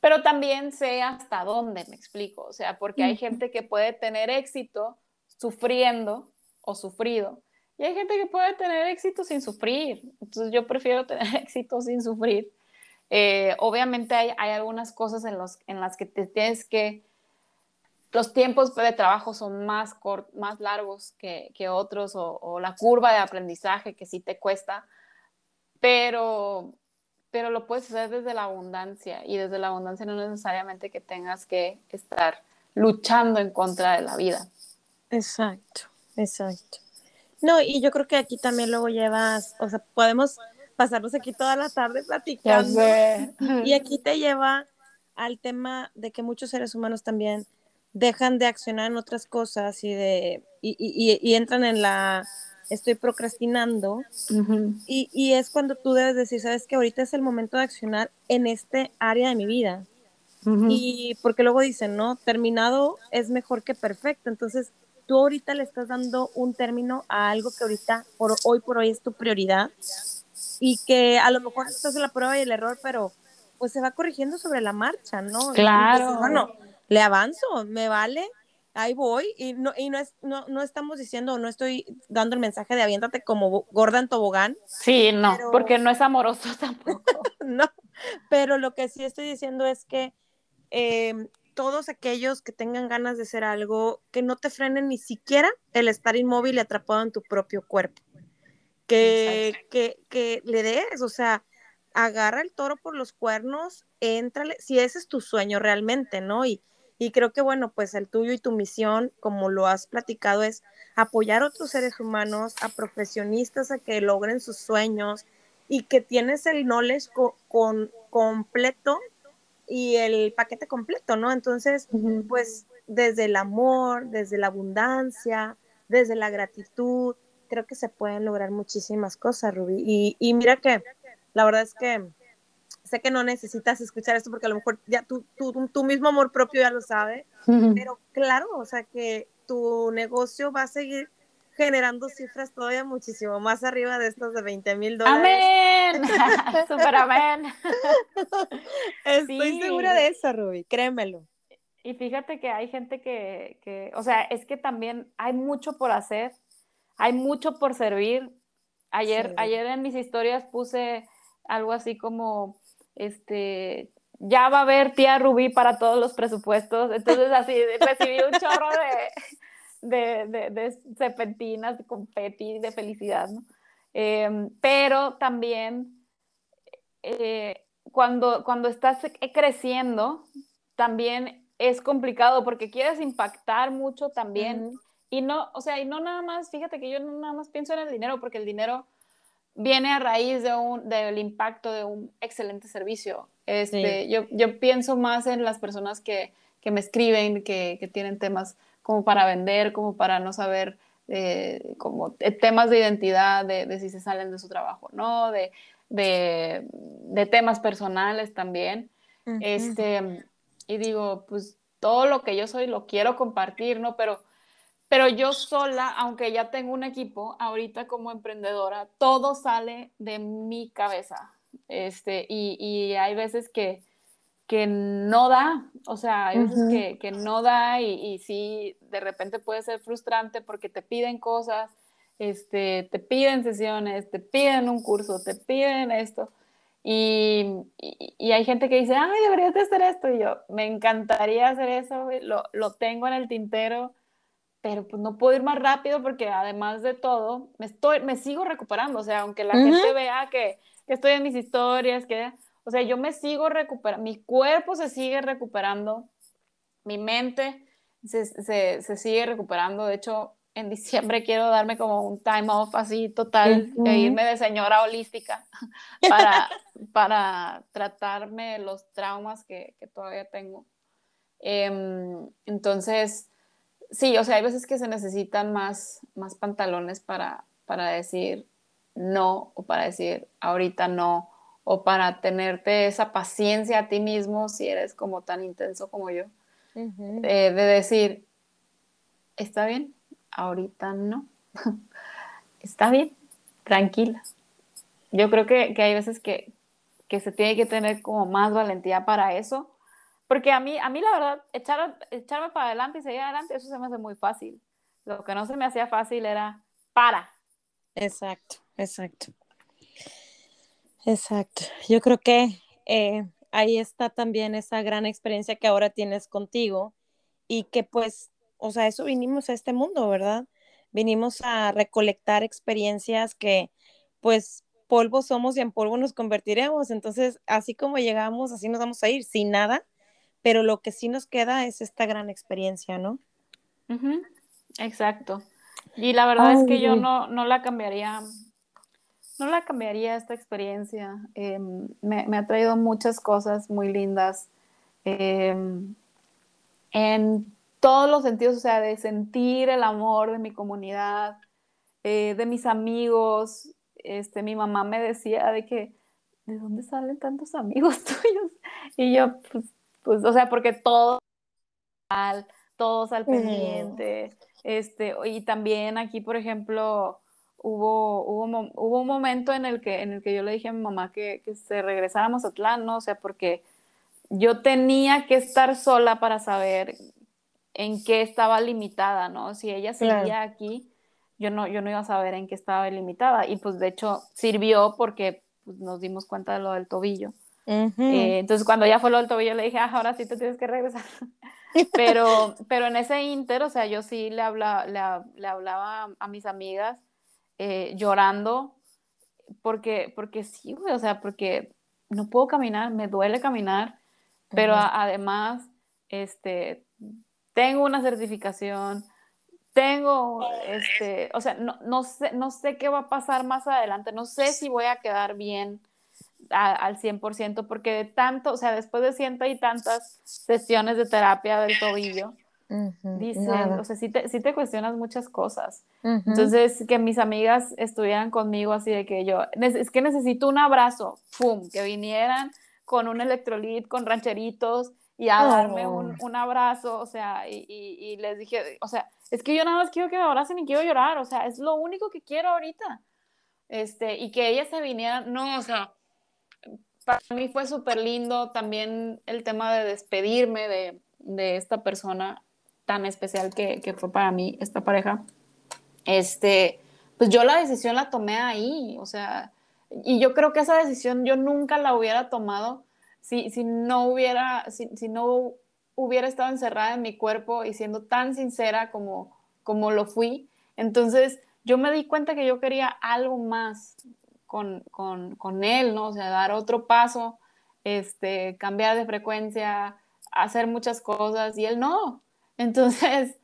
pero también sé hasta dónde, me explico, o sea, porque hay gente que puede tener éxito sufriendo o sufrido, y hay gente que puede tener éxito sin sufrir, entonces yo prefiero tener éxito sin sufrir. Eh, obviamente hay, hay, algunas cosas en, los, en las que te tienes que los tiempos de trabajo son más, más largos que, que otros o, la curva de aprendizaje que sí te cuesta, pero, pero lo puedes hacer desde la abundancia y desde la abundancia no necesariamente que tengas que estar luchando en contra de la vida. Exacto, exacto. No, y yo creo que aquí también luego llevas, o sea, podemos pasarnos aquí toda la tarde platicando. Y aquí te lleva al tema de que muchos seres humanos también dejan de accionar en otras cosas y, de, y, y, y entran en la estoy procrastinando y, y, es cuando tú debes decir, sabes que ahorita es el momento de accionar en este área de mi vida. Y porque luego dicen, ¿no? Terminado es mejor que perfecto. Entonces, tú ahorita le estás dando un término a algo que ahorita, por hoy por hoy, es tu prioridad y que a lo mejor estás en la prueba y el error, pero pues se va corrigiendo sobre la marcha, ¿no? Claro. bueno, le avanzo, me vale, ahí voy, y no, y no, es, no, no estamos diciendo, no estoy dando el mensaje de aviéntate como gorda en tobogán. Sí, no, porque no es amoroso tampoco. no, pero lo que sí estoy diciendo es que em, todos aquellos que tengan ganas de hacer algo, que no te frenen ni siquiera el estar inmóvil y atrapado en tu propio cuerpo. Que, que, que le des, o sea, agarra el toro por los cuernos, éntrale, si ese es tu sueño realmente, ¿no? Y, y creo que, bueno, pues el tuyo y tu misión, como lo has platicado, es apoyar a otros seres humanos, a profesionistas a que logren sus sueños y que tienes el knowledge con, completo y el paquete completo, ¿no? Entonces, pues desde el amor, desde la abundancia, desde la gratitud, creo que se pueden lograr muchísimas cosas, Ruby. Y, y mira que la verdad es que sé que no necesitas escuchar esto porque a lo mejor ya tu, tu, mismo amor propio ya lo sabe, pero claro, o sea que tu negocio va a seguir generando cifras todavía muchísimo más arriba de estos de 20 mil dólares. ¡Amén! ¡Super amén! Estoy segura de eso, Ruby, créemelo. Y fíjate que hay gente que, que, o sea, es que también hay mucho por hacer, hay mucho por servir. Ayer, ayer en mis historias puse algo así como, este, ya va a haber tía Rubí para todos los presupuestos. Entonces, así, recibí un chorro de, de, de, serpentinas, de confeti, de felicidad, ¿no? Em, pero también, eh, cuando, cuando estás creciendo, también es complicado porque quieres impactar mucho también. Y no, o sea, y no nada más, fíjate que yo no nada más pienso en el dinero, porque el dinero viene a raíz de un, del impacto de un excelente servicio. Este, yo, yo, pienso más en las personas que, que me escriben, que, que, tienen temas como para vender, como para no saber, eh, como temas de identidad, de, de, si se salen de su trabajo, ¿no? De, de, de temas personales también. este, y digo, pues todo lo que yo soy lo quiero compartir, ¿no? Pero pero yo sola, aunque ya tengo un equipo, ahorita como emprendedora, todo sale de mi cabeza. Este, y, y hay veces que, que no da, o sea, hay veces que, que, no da y, y, sí, de repente puede ser frustrante porque te piden cosas, este, te piden sesiones, te piden un curso, te piden esto. Y, y, hay gente que dice, ay, deberías de hacer esto. Y yo, me encantaría hacer eso, lo, lo tengo en el tintero pero pues no puedo ir más rápido porque además de todo, me, estoy, me sigo recuperando, o sea, aunque la gente vea que, que, estoy en mis historias, que, o sea, yo me sigo recuperando, mi cuerpo se sigue recuperando, mi mente se, se, se sigue recuperando, de hecho, en diciembre quiero darme como un time off así total, e irme de señora holística para, para tratarme los traumas que, que todavía tengo. Em, entonces, sí, o sea, hay veces que se necesitan más, más pantalones para, para decir no o para decir ahorita no o para tenerte esa paciencia a ti mismo si eres como tan intenso como yo, eh, de decir, está bien, ahorita no, está bien, tranquila. Yo creo que, que hay veces que, que, se tiene que tener como más valentía para eso porque a mí, a mí la verdad, echar, echarme para adelante y seguir adelante, eso se me hace muy fácil. Lo que no se me hacía fácil era para. Exacto, exacto. Exacto. Yo creo que eh, ahí está también esa gran experiencia que ahora tienes contigo y que pues, o sea, eso vinimos a este mundo, ¿verdad? Vinimos a recolectar experiencias que pues polvo somos y en polvo nos convertiremos. Entonces, así como llegamos, así nos vamos a ir, sin nada, pero lo que sí nos queda es esta gran experiencia, ¿no? Exacto. Y la verdad es que yo no, no, la cambiaría, no la cambiaría esta experiencia. Em, me, ha traído muchas cosas muy lindas em, en todos los sentidos, o sea, de sentir el amor de mi comunidad, eh, de mis amigos. Este, mi mamá me decía de que, ¿de dónde salen tantos amigos tuyos? Y yo, pues, pues, o sea, porque todo todos al pendiente, este, y también aquí, por ejemplo, hubo, hubo, hubo, un momento en el, que, en el que yo le dije a mi mamá que, que se regresáramos a Atlán, ¿no? O sea, porque yo tenía que estar sola para saber en qué estaba limitada, ¿no? Si ella seguía aquí, yo no, yo no iba a saber en qué estaba limitada. Y pues de hecho sirvió porque pues, nos dimos cuenta de lo del tobillo. Eh, entonces cuando ya fue lo del tobillo le dije, ah, ahora sí te tienes que regresar. pero, pero en ese inter, o sea, yo sí le, habla, le, hablaba a mis amigas eh, llorando porque, porque sí, güey, o sea, porque no puedo caminar, me duele caminar, pero además, este, tengo una certificación, tengo, este, o sea, no, no, sé, no sé qué va a pasar más adelante, no sé si voy a quedar bien al 100% porque de tanto, o sea, después de ciento y tantas sesiones de terapia del tobillo, dicen, o sea, sí te, te, cuestionas muchas cosas. Entonces, que mis amigas estuvieran conmigo así de que yo, es que necesito un abrazo, ¡pum!, que vinieran con un electrolit, con rancheritos y a darme un, oh. un, abrazo, o sea, y, y, les dije, o sea, es que yo nada más quiero que me abracen y quiero llorar, o sea, es lo único que quiero ahorita. Este, y que ellas se vinieran, no, o sea, para mí fue súper lindo también el tema de despedirme de, de, esta persona tan especial que, que, fue para mí, esta pareja. Este, pues yo la decisión la tomé ahí, o sea, y yo creo que esa decisión yo nunca la hubiera tomado si, si no hubiera, si, si, no hubiera estado encerrada en mi cuerpo y siendo tan sincera como, como lo fui. Entonces, yo me di cuenta que yo quería algo más, con, con, con, él, ¿no? O sea, dar otro paso, este, cambiar de frecuencia, hacer muchas cosas, y él no. Entonces,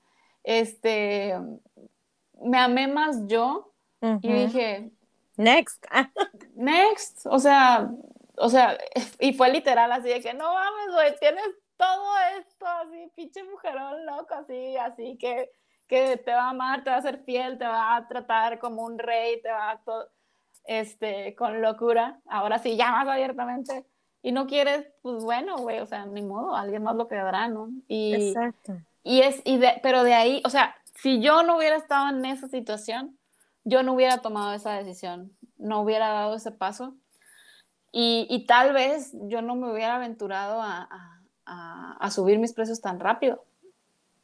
este, me amé más yo y dije, next, next, o sea, o sea, y fue literal así de que no mames, güey, tienes todo esto, así, pinche mujerón loco, así, así que, que te va a amar, te va a ser fiel, te va a tratar como un rey, te va a todo este, con locura, ahora sí, ya más abiertamente, y no quieres, pues bueno, güey, o sea, ni modo, alguien más lo quedará, ¿no? Y, Exacto. Y es, y de, pero de ahí, o sea, si yo no hubiera estado en esa situación, yo no hubiera tomado esa decisión, no hubiera dado ese paso, y, y tal vez yo no me hubiera aventurado a, a, a subir mis precios tan rápido.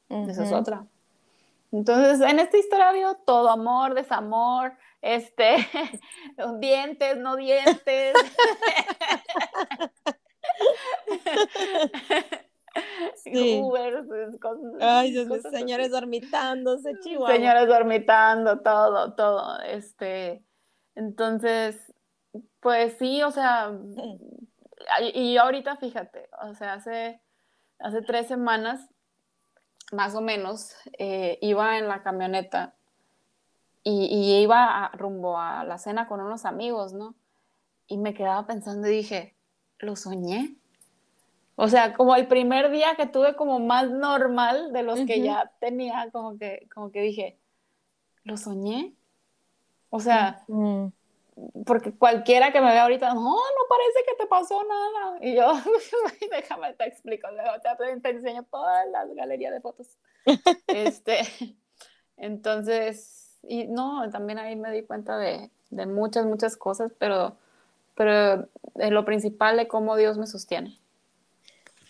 Esa es otra. Entonces, en esta historia ha todo amor, desamor, este, dientes, no dientes. Sí. Ay, señores dormitándose, chihuahua. Señores dormitando, todo, todo. Este, entonces, pues sí, o sea, y ahorita fíjate, o sea, hace, hace tres semanas, más o menos, eh, iba en la camioneta y, iba rumbo a la cena con unos amigos, ¿no? Y me quedaba pensando y dije, ¿lo soñé? O sea, como el primer día que tuve como más normal de los que ya tenía, como que, como que dije, ¿lo soñé? O sea, porque cualquiera que me vea ahorita, no, no parece que te pasó nada. Y yo, déjame te explico, te, te enseño todas las galerías de fotos. este, entonces, y no, también ahí me di cuenta de, de muchas, muchas cosas, pero, pero de lo principal de cómo Dios me sostiene.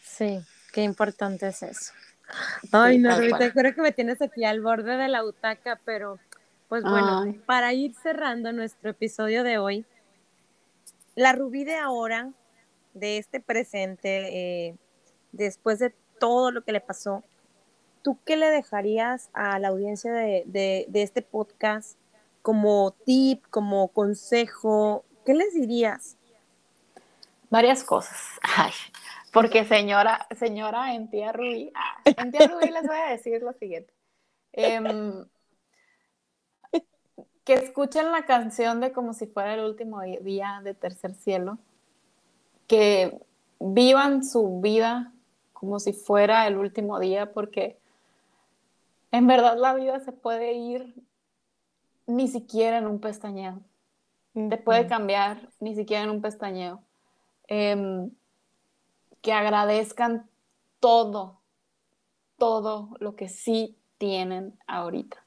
Sí, qué importante es eso. Ay, no, ahorita creo que me tienes aquí al borde de la butaca, pero pues bueno, para ir cerrando nuestro episodio de hoy, la Rubí de ahora, de este presente, eh, después de todo lo que le pasó, ¿tú qué le dejarías a la audiencia de, este podcast como tip, como consejo? ¿Qué les dirías? Varias cosas. porque señora, señora en tía Rubí, ah, en tía Rubí les voy a decir lo siguiente. Em, que escuchen la canción de como si fuera el último día de Tercer Cielo, que vivan su vida como si fuera el último día, porque en verdad la vida se puede ir ni siquiera en un pestañeo. Te puede cambiar ni siquiera en un pestañeo. Em, que agradezcan todo, todo lo que sí tienen ahorita.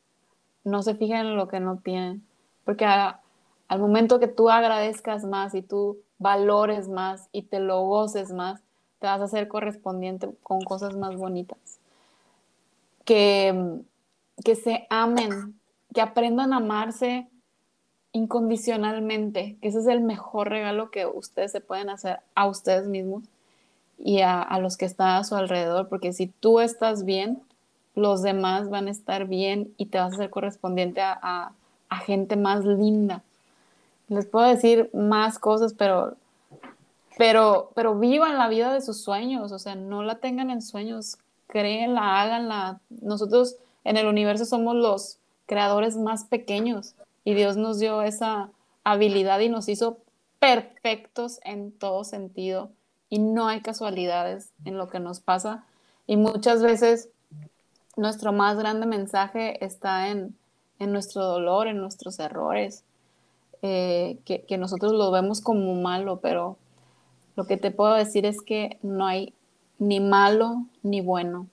No se fijen en lo que no tienen, porque al momento que tú agradezcas más y tú valores más y te lo goces más, te vas a hacer correspondiente con cosas más bonitas. Que, que se amen, que aprendan a amarse incondicionalmente, que ese es el mejor regalo que ustedes se pueden hacer a ustedes mismos y a, los que están a su alrededor, porque si tú estás bien, los demás van a estar bien y te vas a hacer correspondiente a, a gente más linda. Les puedo decir más cosas, pero, pero, pero vivan la vida de sus sueños, o sea, no la tengan en sueños, créenla, háganla. Nosotros en el universo somos los creadores más pequeños y Dios nos dio esa habilidad y nos hizo perfectos en todo sentido y no hay casualidades en lo que nos pasa. Y muchas veces nuestro más grande mensaje está en, nuestro dolor, en nuestros errores, eh, que, que, nosotros lo vemos como malo, pero lo que te puedo decir es que no hay ni malo ni bueno.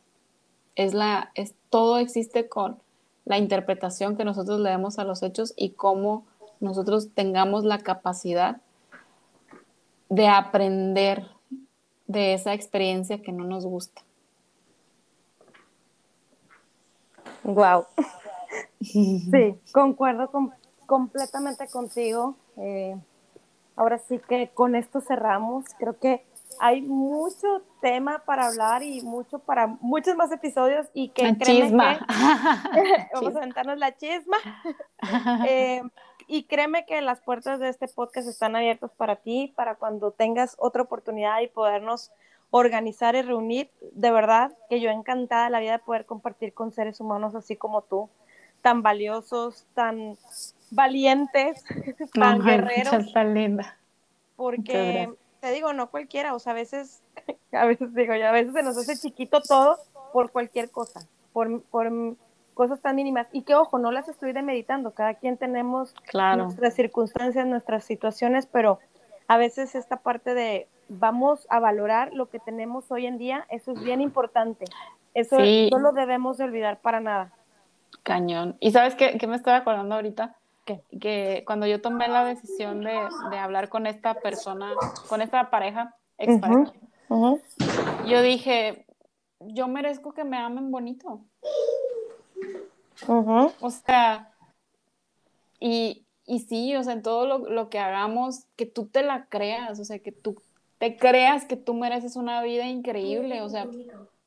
Es la, es, todo existe con la interpretación que nosotros le demos a los hechos y cómo nosotros tengamos la capacidad de aprender de esa experiencia que no nos gusta. Wow. Sí, concuerdo completamente contigo. Eh, ahora sí que con esto cerramos. Creo que hay mucho tema para hablar y mucho para muchos más episodios y que chisma. vamos a aventarnos la chisma. Eh, y créeme que las puertas de este podcast están abiertas para ti, para cuando tengas otra oportunidad y podernos organizar y reunir. De verdad que yo encantada de la vida de poder compartir con seres humanos así como tú, tan valiosos, tan valientes, tan guerreros. Tan linda. Porque te digo, no cualquiera, o sea, a veces, a veces digo, ya a veces se nos hace chiquito todo por cualquier cosa, por, por cosas tan mínimas. Y que, ojo, no las estoy demeditando, cada quien tenemos nuestras circunstancias, nuestras situaciones, pero a veces esta parte de vamos a valorar lo que tenemos hoy en día, eso es bien importante. Eso no lo debemos de olvidar para nada. Cañón. ¿Y sabes qué, qué me estoy acordando ahorita? Que cuando yo tomé la decisión de, de, hablar con esta persona, con esta pareja, ex pareja, yo dije, yo merezco que me amen bonito. O sea, y, y, sí, o sea, en todo lo, lo, que hagamos, que tú te la creas, o sea, que tú te creas que tú mereces una vida increíble, o sea,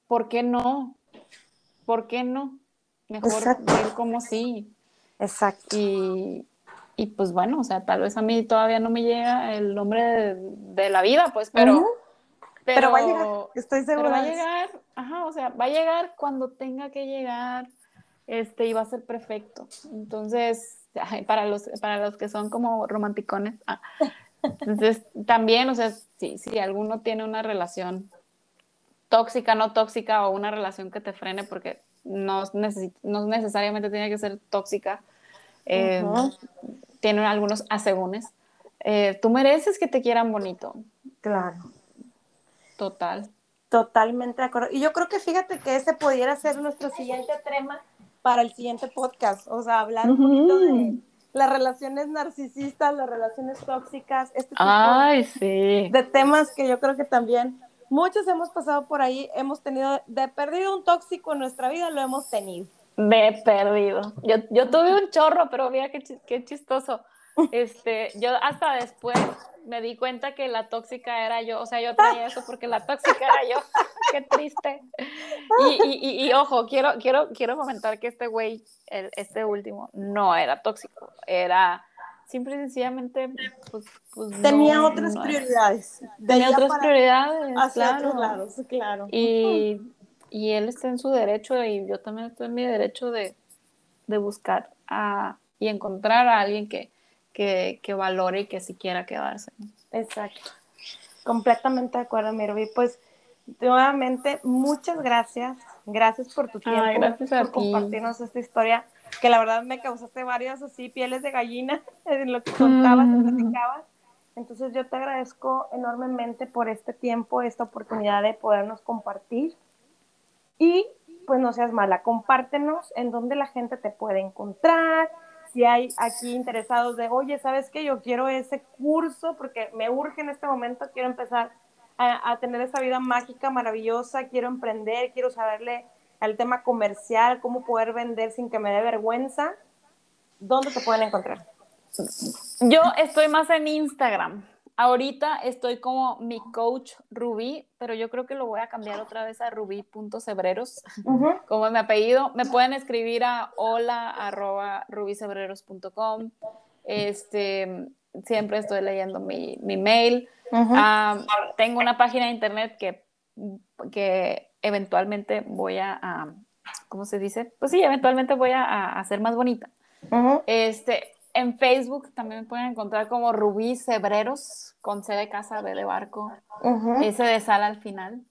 ¿por qué no? ¿Por qué no? Mejor ver como sí. Exacto. Y, y, pues bueno, o sea, tal vez a mí todavía no me llega el nombre de, de la vida, pues, pero, pero, va a llegar, estoy segura. va a llegar, ajá, o sea, va a llegar cuando tenga que llegar este, y va a ser perfecto. Entonces, para los, para los que son como romanticones, ah, entonces también, o sea, si, si alguno tiene una relación tóxica, no tóxica, o una relación que te frene, porque no, no necesariamente tiene que ser tóxica, eh, tiene algunos asegúnes. Eh, tú mereces que te quieran bonito. Claro. Total. Totalmente de acuerdo. Y yo creo que fíjate que ese pudiera ser nuestro siguiente tema para el siguiente podcast. O sea, hablar un poquito de las relaciones narcisistas, las relaciones tóxicas, este tipo Ay, sí. de temas que yo creo que también muchos hemos pasado por ahí, hemos tenido, de perdido un tóxico en nuestra vida, lo hemos tenido. De perdido. Yo, yo tuve un chorro, pero mira qué, qué chistoso. Este, yo hasta después me di cuenta que la tóxica era yo, o sea, yo traía eso porque la tóxica era yo, qué triste. Y, y, y, ojo, quiero, quiero, quiero comentar que este güey, este último, no era tóxico, era simple y sencillamente, pues, pues tenía otras prioridades. Tenía otras prioridades, claro. Lados, claro. Y, y él está en su derecho y yo también estoy en mi derecho de, de buscar a, y encontrar a alguien que, que, que valore y que si quiera quedarse. Exacto. Completamente de acuerdo, Mirvi. Pues nuevamente, muchas gracias. Gracias por tu tiempo. gracias por compartirnos esta historia, que la verdad me causaste varias así pieles de gallina en lo que contabas y mm. platicabas. Entonces yo te agradezco enormemente por este tiempo, esta oportunidad de podernos compartir. Y pues no seas mala, compártenos en dónde la gente te puede encontrar, si hay aquí interesados de, oye, ¿sabes qué? Yo quiero ese curso porque me urge en este momento, quiero empezar a, tener esa vida mágica, maravillosa, quiero emprender, quiero saberle al tema comercial, cómo poder vender sin que me dé vergüenza. ¿Dónde te pueden encontrar? Yo estoy más en Instagram. Ahorita estoy como mi coach Rubí, pero yo creo que lo voy a cambiar otra vez a rubí.cebreros, como es mi apellido. Me pueden escribir a hola arroba Este, siempre estoy leyendo mi, mi mail. Ah, tengo una página de internet que, que eventualmente voy a, ¿cómo se dice? Pues sí, eventualmente voy a, a hacer más bonita. Este, en Facebook también pueden encontrar como Rubí Cebreros, con C de casa, B de barco, S de sal al final.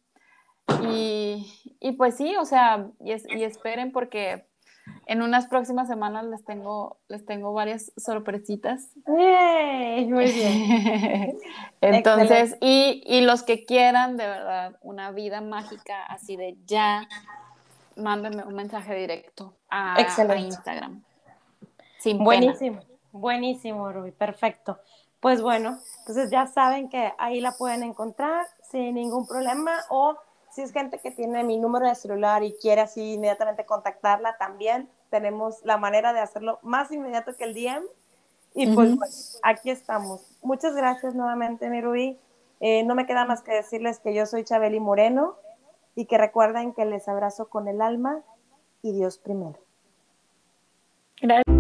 Y, y, pues sí, o sea, y, y, esperen porque en unas próximas semanas les tengo, les tengo varias sorpresitas. muy bien. Entonces, y, y, los que quieran de verdad una vida mágica así de ya, mándenme un mensaje directo a, a Instagram. Sin Buenísimo. Buenísimo, Ruby, perfecto. Pues bueno, entonces ya saben que ahí la pueden encontrar sin ningún problema o si es gente que tiene mi número de celular y quiere así inmediatamente contactarla, también tenemos la manera de hacerlo más inmediato que el DM. Y pues aquí estamos. Muchas gracias nuevamente, mi Ruby. Eh, no me queda más que decirles que yo soy Chabeli Moreno y que recuerden que les abrazo con el alma y Dios primero. Gracias.